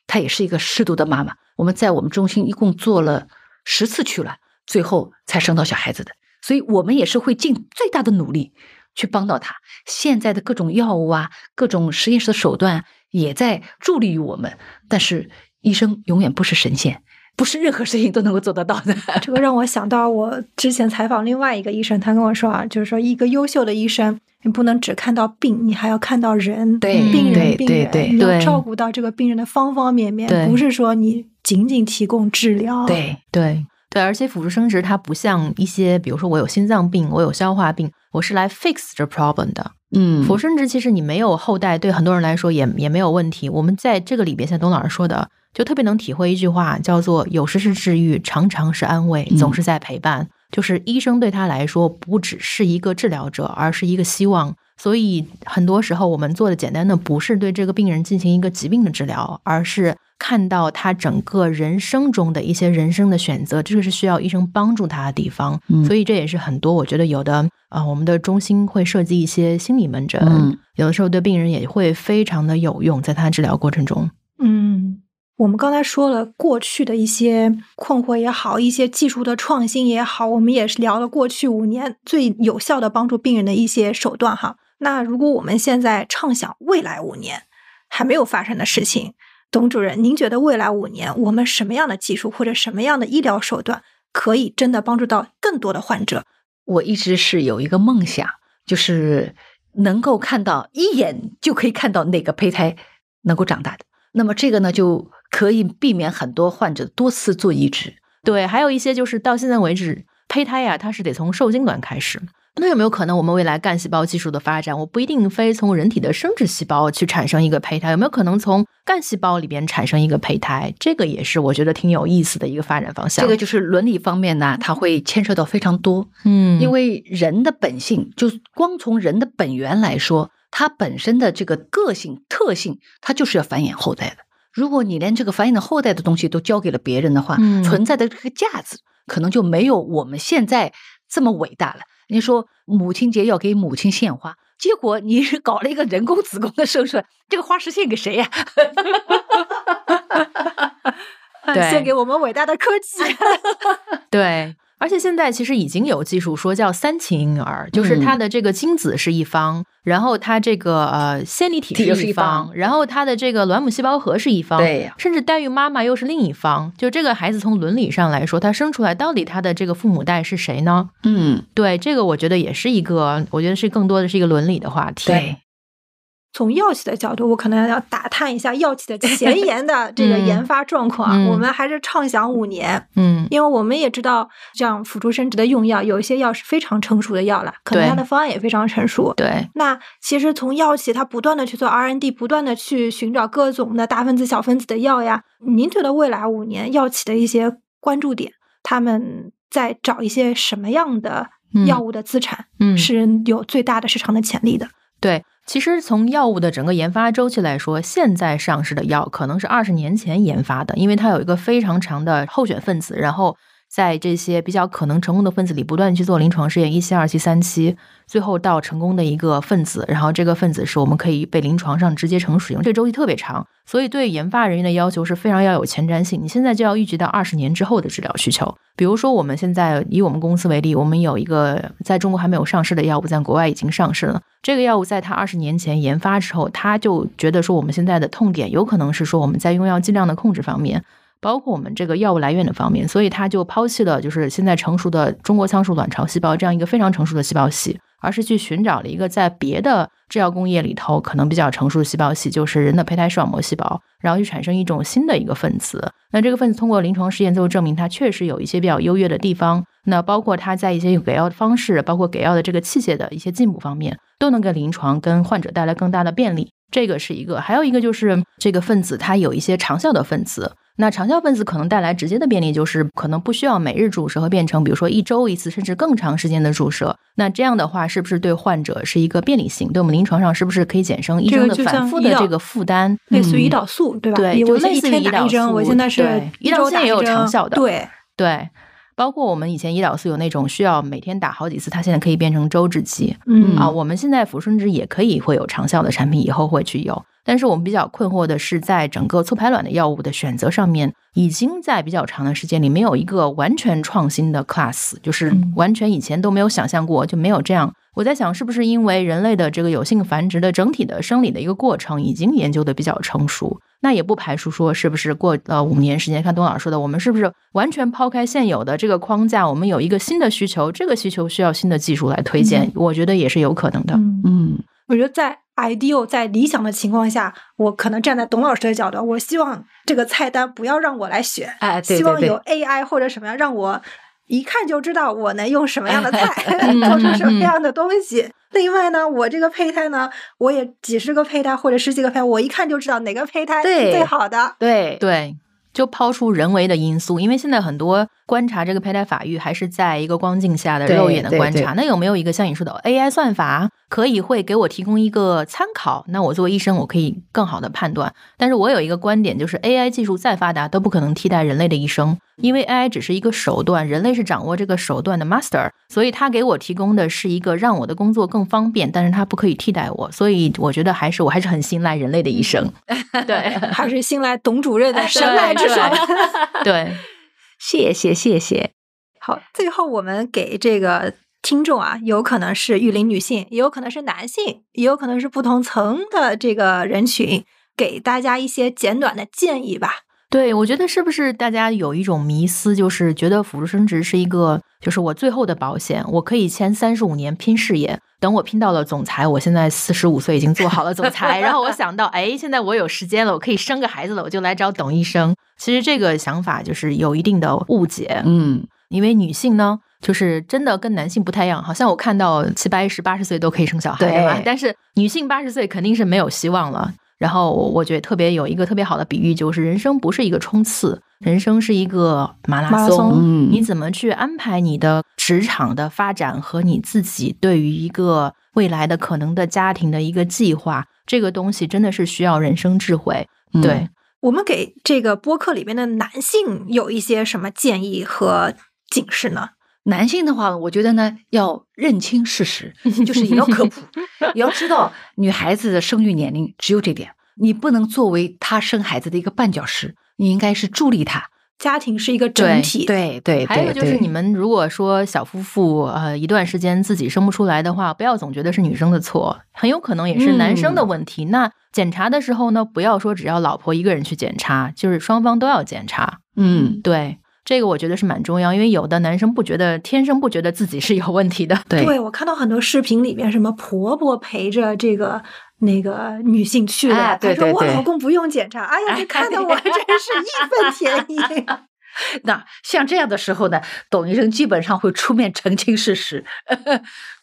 她也是一个失独的妈妈。我们在我们中心一共做了十次取卵，最后才生到小孩子的。所以我们也是会尽最大的努力去帮到他。现在的各种药物啊，各种实验室的手段也在助力于我们。但是医生永远不是神仙，不是任何事情都能够做得到的。这个让我想到我之前采访另外一个医生，他跟我说啊，就是说一个优秀的医生，你不能只看到病，你还要看到人，对病人，病人，对对你要对照顾到这个病人的方方面面，不是说你仅仅提供治疗。，对，对对，而且辅助生殖它不像一些，比如说我有心脏病，我有消化病，我是来 fix 这 problem 的。嗯辅助生殖其实你没有后代，对很多人来说也也没有问题。我们在这个里边，像董老师说的，就特别能体会一句话，叫做“有时是治愈，常常是安慰，嗯总是在陪伴”就是医生对他来说，不只是一个治疗者，而是一个希望。所以很多时候，我们做的简单的不是对这个病人进行一个疾病的治疗，而是看到他整个人生中的一些人生的选择，这个是需要医生帮助他的地方。嗯所以这也是很多我觉得有的啊、呃我们的中心会设计一些心理门诊，嗯有的时候对病人也会非常的有用，在他治疗过程中。嗯，我们刚才说了过去的一些困惑也好，一些技术的创新也好，我们也是聊了过去五年最有效的帮助病人的一些手段哈。那如果我们现在畅想未来五年还没有发生的事情，董主任，您觉得未来五年我们什么样的技术或者什么样的医疗手段可以真的帮助到更多的患者？我一直是有一个梦想，就是能够看到一眼就可以看到哪个胚胎能够长大的。那么这个呢，就可以避免很多患者多次做移植。对，还有一些就是到现在为止，胚胎呀、它是得从受精卵开始。那有没有可能，我们未来干细胞技术的发展，我不一定非从人体的生殖细胞去产生一个胚胎，有没有可能从干细胞里边产生一个胚胎？这个也是我觉得挺有意思的一个发展方向。这个就是伦理方面呢，它会牵涉到非常多。嗯，因为人的本性，就光从人的本源来说，它本身的这个个性特性，它就是要繁衍后代的。如果你连这个繁衍的后代的东西都交给了别人的话，嗯存在的这个价值可能就没有我们现在这么伟大了。你说母亲节要给母亲献花，结果你是搞了一个人工子宫的生出来，这个花是献给谁呀、对献给我们伟大的科技。对，而且现在其实已经有技术说叫三亲婴儿，就是嗯它的这个精子是一方，然后它这个呃线粒体是一方，然后它的这个卵母细胞核是一方，对呀甚至代孕妈妈又是另一方。就这个孩子从伦理上来说，他生出来到底他的这个父母代是谁呢？嗯，对，这个我觉得也是一个，我觉得是更多的是一个伦理的话题。对，从药企的角度，我可能要打探一下药企的前 沿的这个嗯研发状况我们还是畅想五年，嗯，因为我们也知道，像辅助生殖的用药，有一些药是非常成熟的药了，可能它的方案也非常成熟。对，那其实从药企它不断的去做 R N D，不断的去寻找各种的大分子、小分子的药呀。您觉得未来五年药企的一些关注点，他们在找一些什么样的嗯药物的资产、嗯是有最大的市场的潜力的？对，其实从药物的整个研发周期来说，现在上市的药可能是二十年前研发的，因为它有一个非常长的候选分子，然后在这些比较可能成功的分子里不断去做临床试验，一期、二期、三期，最后到成功的一个分子，然后这个分子是我们可以被临床上直接成使用，这周期特别长，所以对研发人员的要求是非常要有前瞻性。你现在就要预计到二十年之后的治疗需求。比如说，我们现在以我们公司为例，我们有一个在中国还没有上市的药物，在国外已经上市了。这个药物在它二十年前研发之后，他就觉得说，我们现在的痛点有可能是说我们在用药剂量的控制方面，包括我们这个药物来源的方面，所以他就抛弃了就是现在成熟的中国仓鼠卵巢细胞这样一个非常成熟的细胞系，而是去寻找了一个在别的制药工业里头可能比较成熟的细胞系，就是人的胚胎视网膜细胞，然后去产生一种新的一个分子。那这个分子通过临床试验最后证明它确实有一些比较优越的地方。那包括它在一些给药的方式，包括给药的这个器械的一些进步方面，都能给临床跟患者带来更大的便利。这个是一个，还有一个就是这个分子它有一些长效的分子。那长效分子可能带来直接的便利，就是可能不需要每日注射和变成比如说一周一次，甚至更长时间的注射。那这样的话，是不是对患者是一个便利性？对我们临床上是不是可以减生医生的反复的这个负担？类似于胰岛素，对吧？对，就类似于胰岛素。我现在是胰岛素也有长效的，对对。包括我们以前胰岛素有那种需要每天打好几次，它现在可以变成周制剂。嗯啊，我们现在抚顺脂也可以会有长效的产品，以后会去有。但是我们比较困惑的是，在整个促排卵的药物的选择上面，已经在比较长的时间里没有一个完全创新的 class，就是完全以前都没有想象过，就没有这样。我在想，是不是因为人类的这个有性繁殖的整体的生理的一个过程已经研究的比较成熟？那也不排除说，是不是过呃五年时间，看董老师说的，我们是不是完全抛开现有的这个框架，我们有一个新的需求，这个需求需要新的技术来推荐，我觉得也是有可能的。嗯，我觉得在 ideal 在理想的情况下，我可能站在董老师的角度，我希望这个菜单不要让我来选，哎，希望有 AI 或者什么样让我。一看就知道我能用什么样的菜 做出什么样的东西。另外呢，我这个胚胎呢，我也几十个胚胎或者十几个胚胎，我一看就知道哪个胚胎是最好的。对对，就抛出人为的因素，因为现在很多观察这个胚胎发育还是在一个光镜下的肉眼的观察。那有没有一个像你说的 AI 算法？可以会给我提供一个参考，那我作为医生，我可以更好的判断。但是我有一个观点，就是 AI 技术再发达都不可能替代人类的一生，因为 AI 只是一个手段，人类是掌握这个手段的 master，所以它给我提供的是一个让我的工作更方便，但是它不可以替代我。所以我觉得还是我还是很信赖人类的医生，对 还是信赖董主任的神来之手。对，谢谢谢谢。好，最后我们给这个。听众啊，有可能是育龄女性，也有可能是男性，也有可能是不同层的这个人群，给大家一些简短的建议吧。对，我觉得是不是大家有一种迷思，就是觉得辅助生殖是一个，就是我最后的保险，我可以签三十五年拼事业，等我拼到了总裁，我现在四十五岁已经做好了总裁，然后我想到，哎，现在我有时间了，我可以生个孩子了，我就来找董医生。其实这个想法就是有一定的误解，嗯，因为女性呢。就是真的跟男性不太一样，好像我看到七八十、八十岁都可以生小孩，对吧？但是女性八十岁肯定是没有希望了。然后我觉得特别有一个特别好的比喻，就是人生不是一个冲刺，人生是一个马拉松。嗯，你怎么去安排你的职场的发展和你自己对于一个未来的可能的家庭的一个计划，这个东西真的是需要人生智慧。对我们给这个播客里边的男性有一些什么建议和警示呢？男性的话，我觉得呢，要认清事实，就是也要科普，也要知道女孩子的生育年龄只有这点，你不能作为她生孩子的一个绊脚石，你应该是助力她。家庭是一个整体，对对。还有就是，你们如果说小夫妇呃一段时间自己生不出来的话，不要总觉得是女生的错，很有可能也是男生的问题。那检查的时候呢，不要说只要老婆一个人去检查，就是双方都要检查。嗯，对。这个我觉得是蛮重要，因为有的男生不觉得天生不觉得自己是有问题的。对，我看到很多视频里面，什么婆婆陪着这个那个女性去的，她说我老公不用检查，哎呀，看 的我真是义愤填膺。那像这样的时候呢，董医生基本上会出面澄清事实，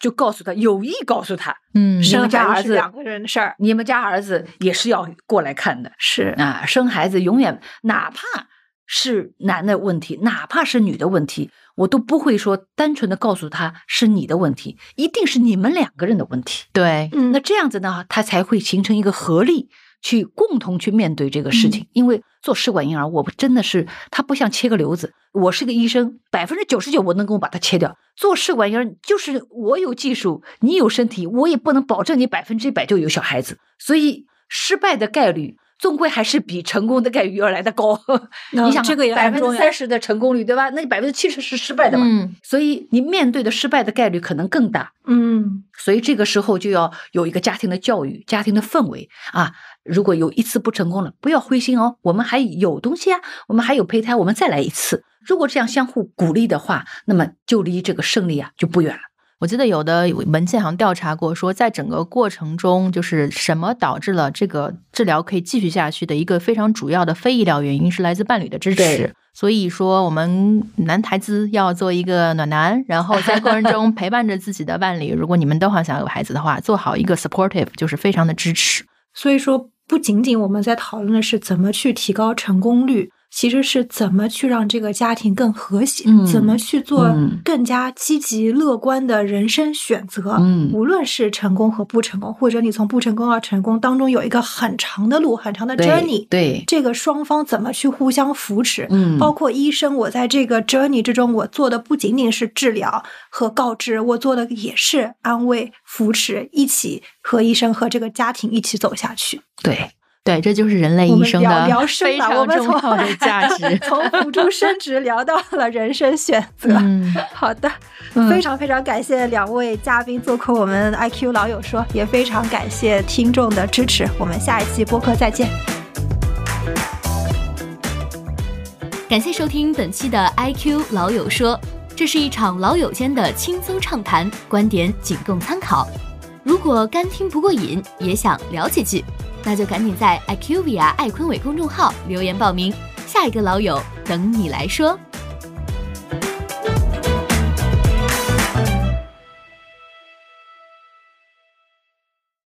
就告诉他，有意告诉他，嗯，你们家儿子两个人的事儿，你们家儿子也是要过来看的，是啊，生孩子永远哪怕。是男的问题，哪怕是女的问题，我都不会说单纯的告诉他是你的问题，一定是你们两个人的问题。对，嗯那这样子呢，他才会形成一个合力，去共同去面对这个事情。因为做试管婴儿，我真的是，他不像切个瘤子，我是个医生，百分之九十九我能够把它切掉。做试管婴儿就是我有技术，你有身体，我也不能保证你百分之一百就有小孩子，所以失败的概率。终归还是比成功的概率要来的高。你想，这个也百分之三十的成功率，对吧？那百分之七十是失败的嘛？嗯，所以你面对的失败的概率可能更大。嗯所以这个时候就要有一个家庭的教育、家庭的氛围啊。如果有一次不成功了，不要灰心哦，我们还有东西啊，我们还有胚胎，我们再来一次。如果这样相互鼓励的话，那么就离这个胜利啊就不远了。我记得有的文献好像调查过，说在整个过程中，就是什么导致了这个治疗可以继续下去的一个非常主要的非医疗原因是来自伴侣的支持。所以说，我们男孩子要做一个暖男，然后在过程中 陪伴着自己的伴侣。如果你们都好想有孩子的话，做好一个 supportive，就是非常的支持。所以说，不仅仅我们在讨论的是怎么去提高成功率，其实是怎么去让这个家庭更和谐，嗯怎么去做嗯更加积极乐观的人生选择。嗯无论是成功和不成功，或者你从不成功到成功当中有一个很长的路、很长的 journey，对，这个双方怎么去互相扶持？嗯包括医生，我在这个 journey 之中，我做的不仅仅是治疗和告知，我做的也是安慰、扶持，一起和医生和这个家庭一起走下去。对，对，这就是人类我们聊医生的聊非常们从重要的价 值。从辅助生殖聊到了人生选择。嗯，好的，嗯非常非常感谢两位嘉宾做客我们 IQ 老友说，也非常感谢听众的支持。我们下一期播客再见。感谢收听本期的 IQ 老友说，这是一场老友间的轻松畅谈，观点仅供参考。如果干听不过瘾，也想聊几句，那就赶紧在 IQVIA 爱坤伟公众号留言报名，下一个老友等你来说。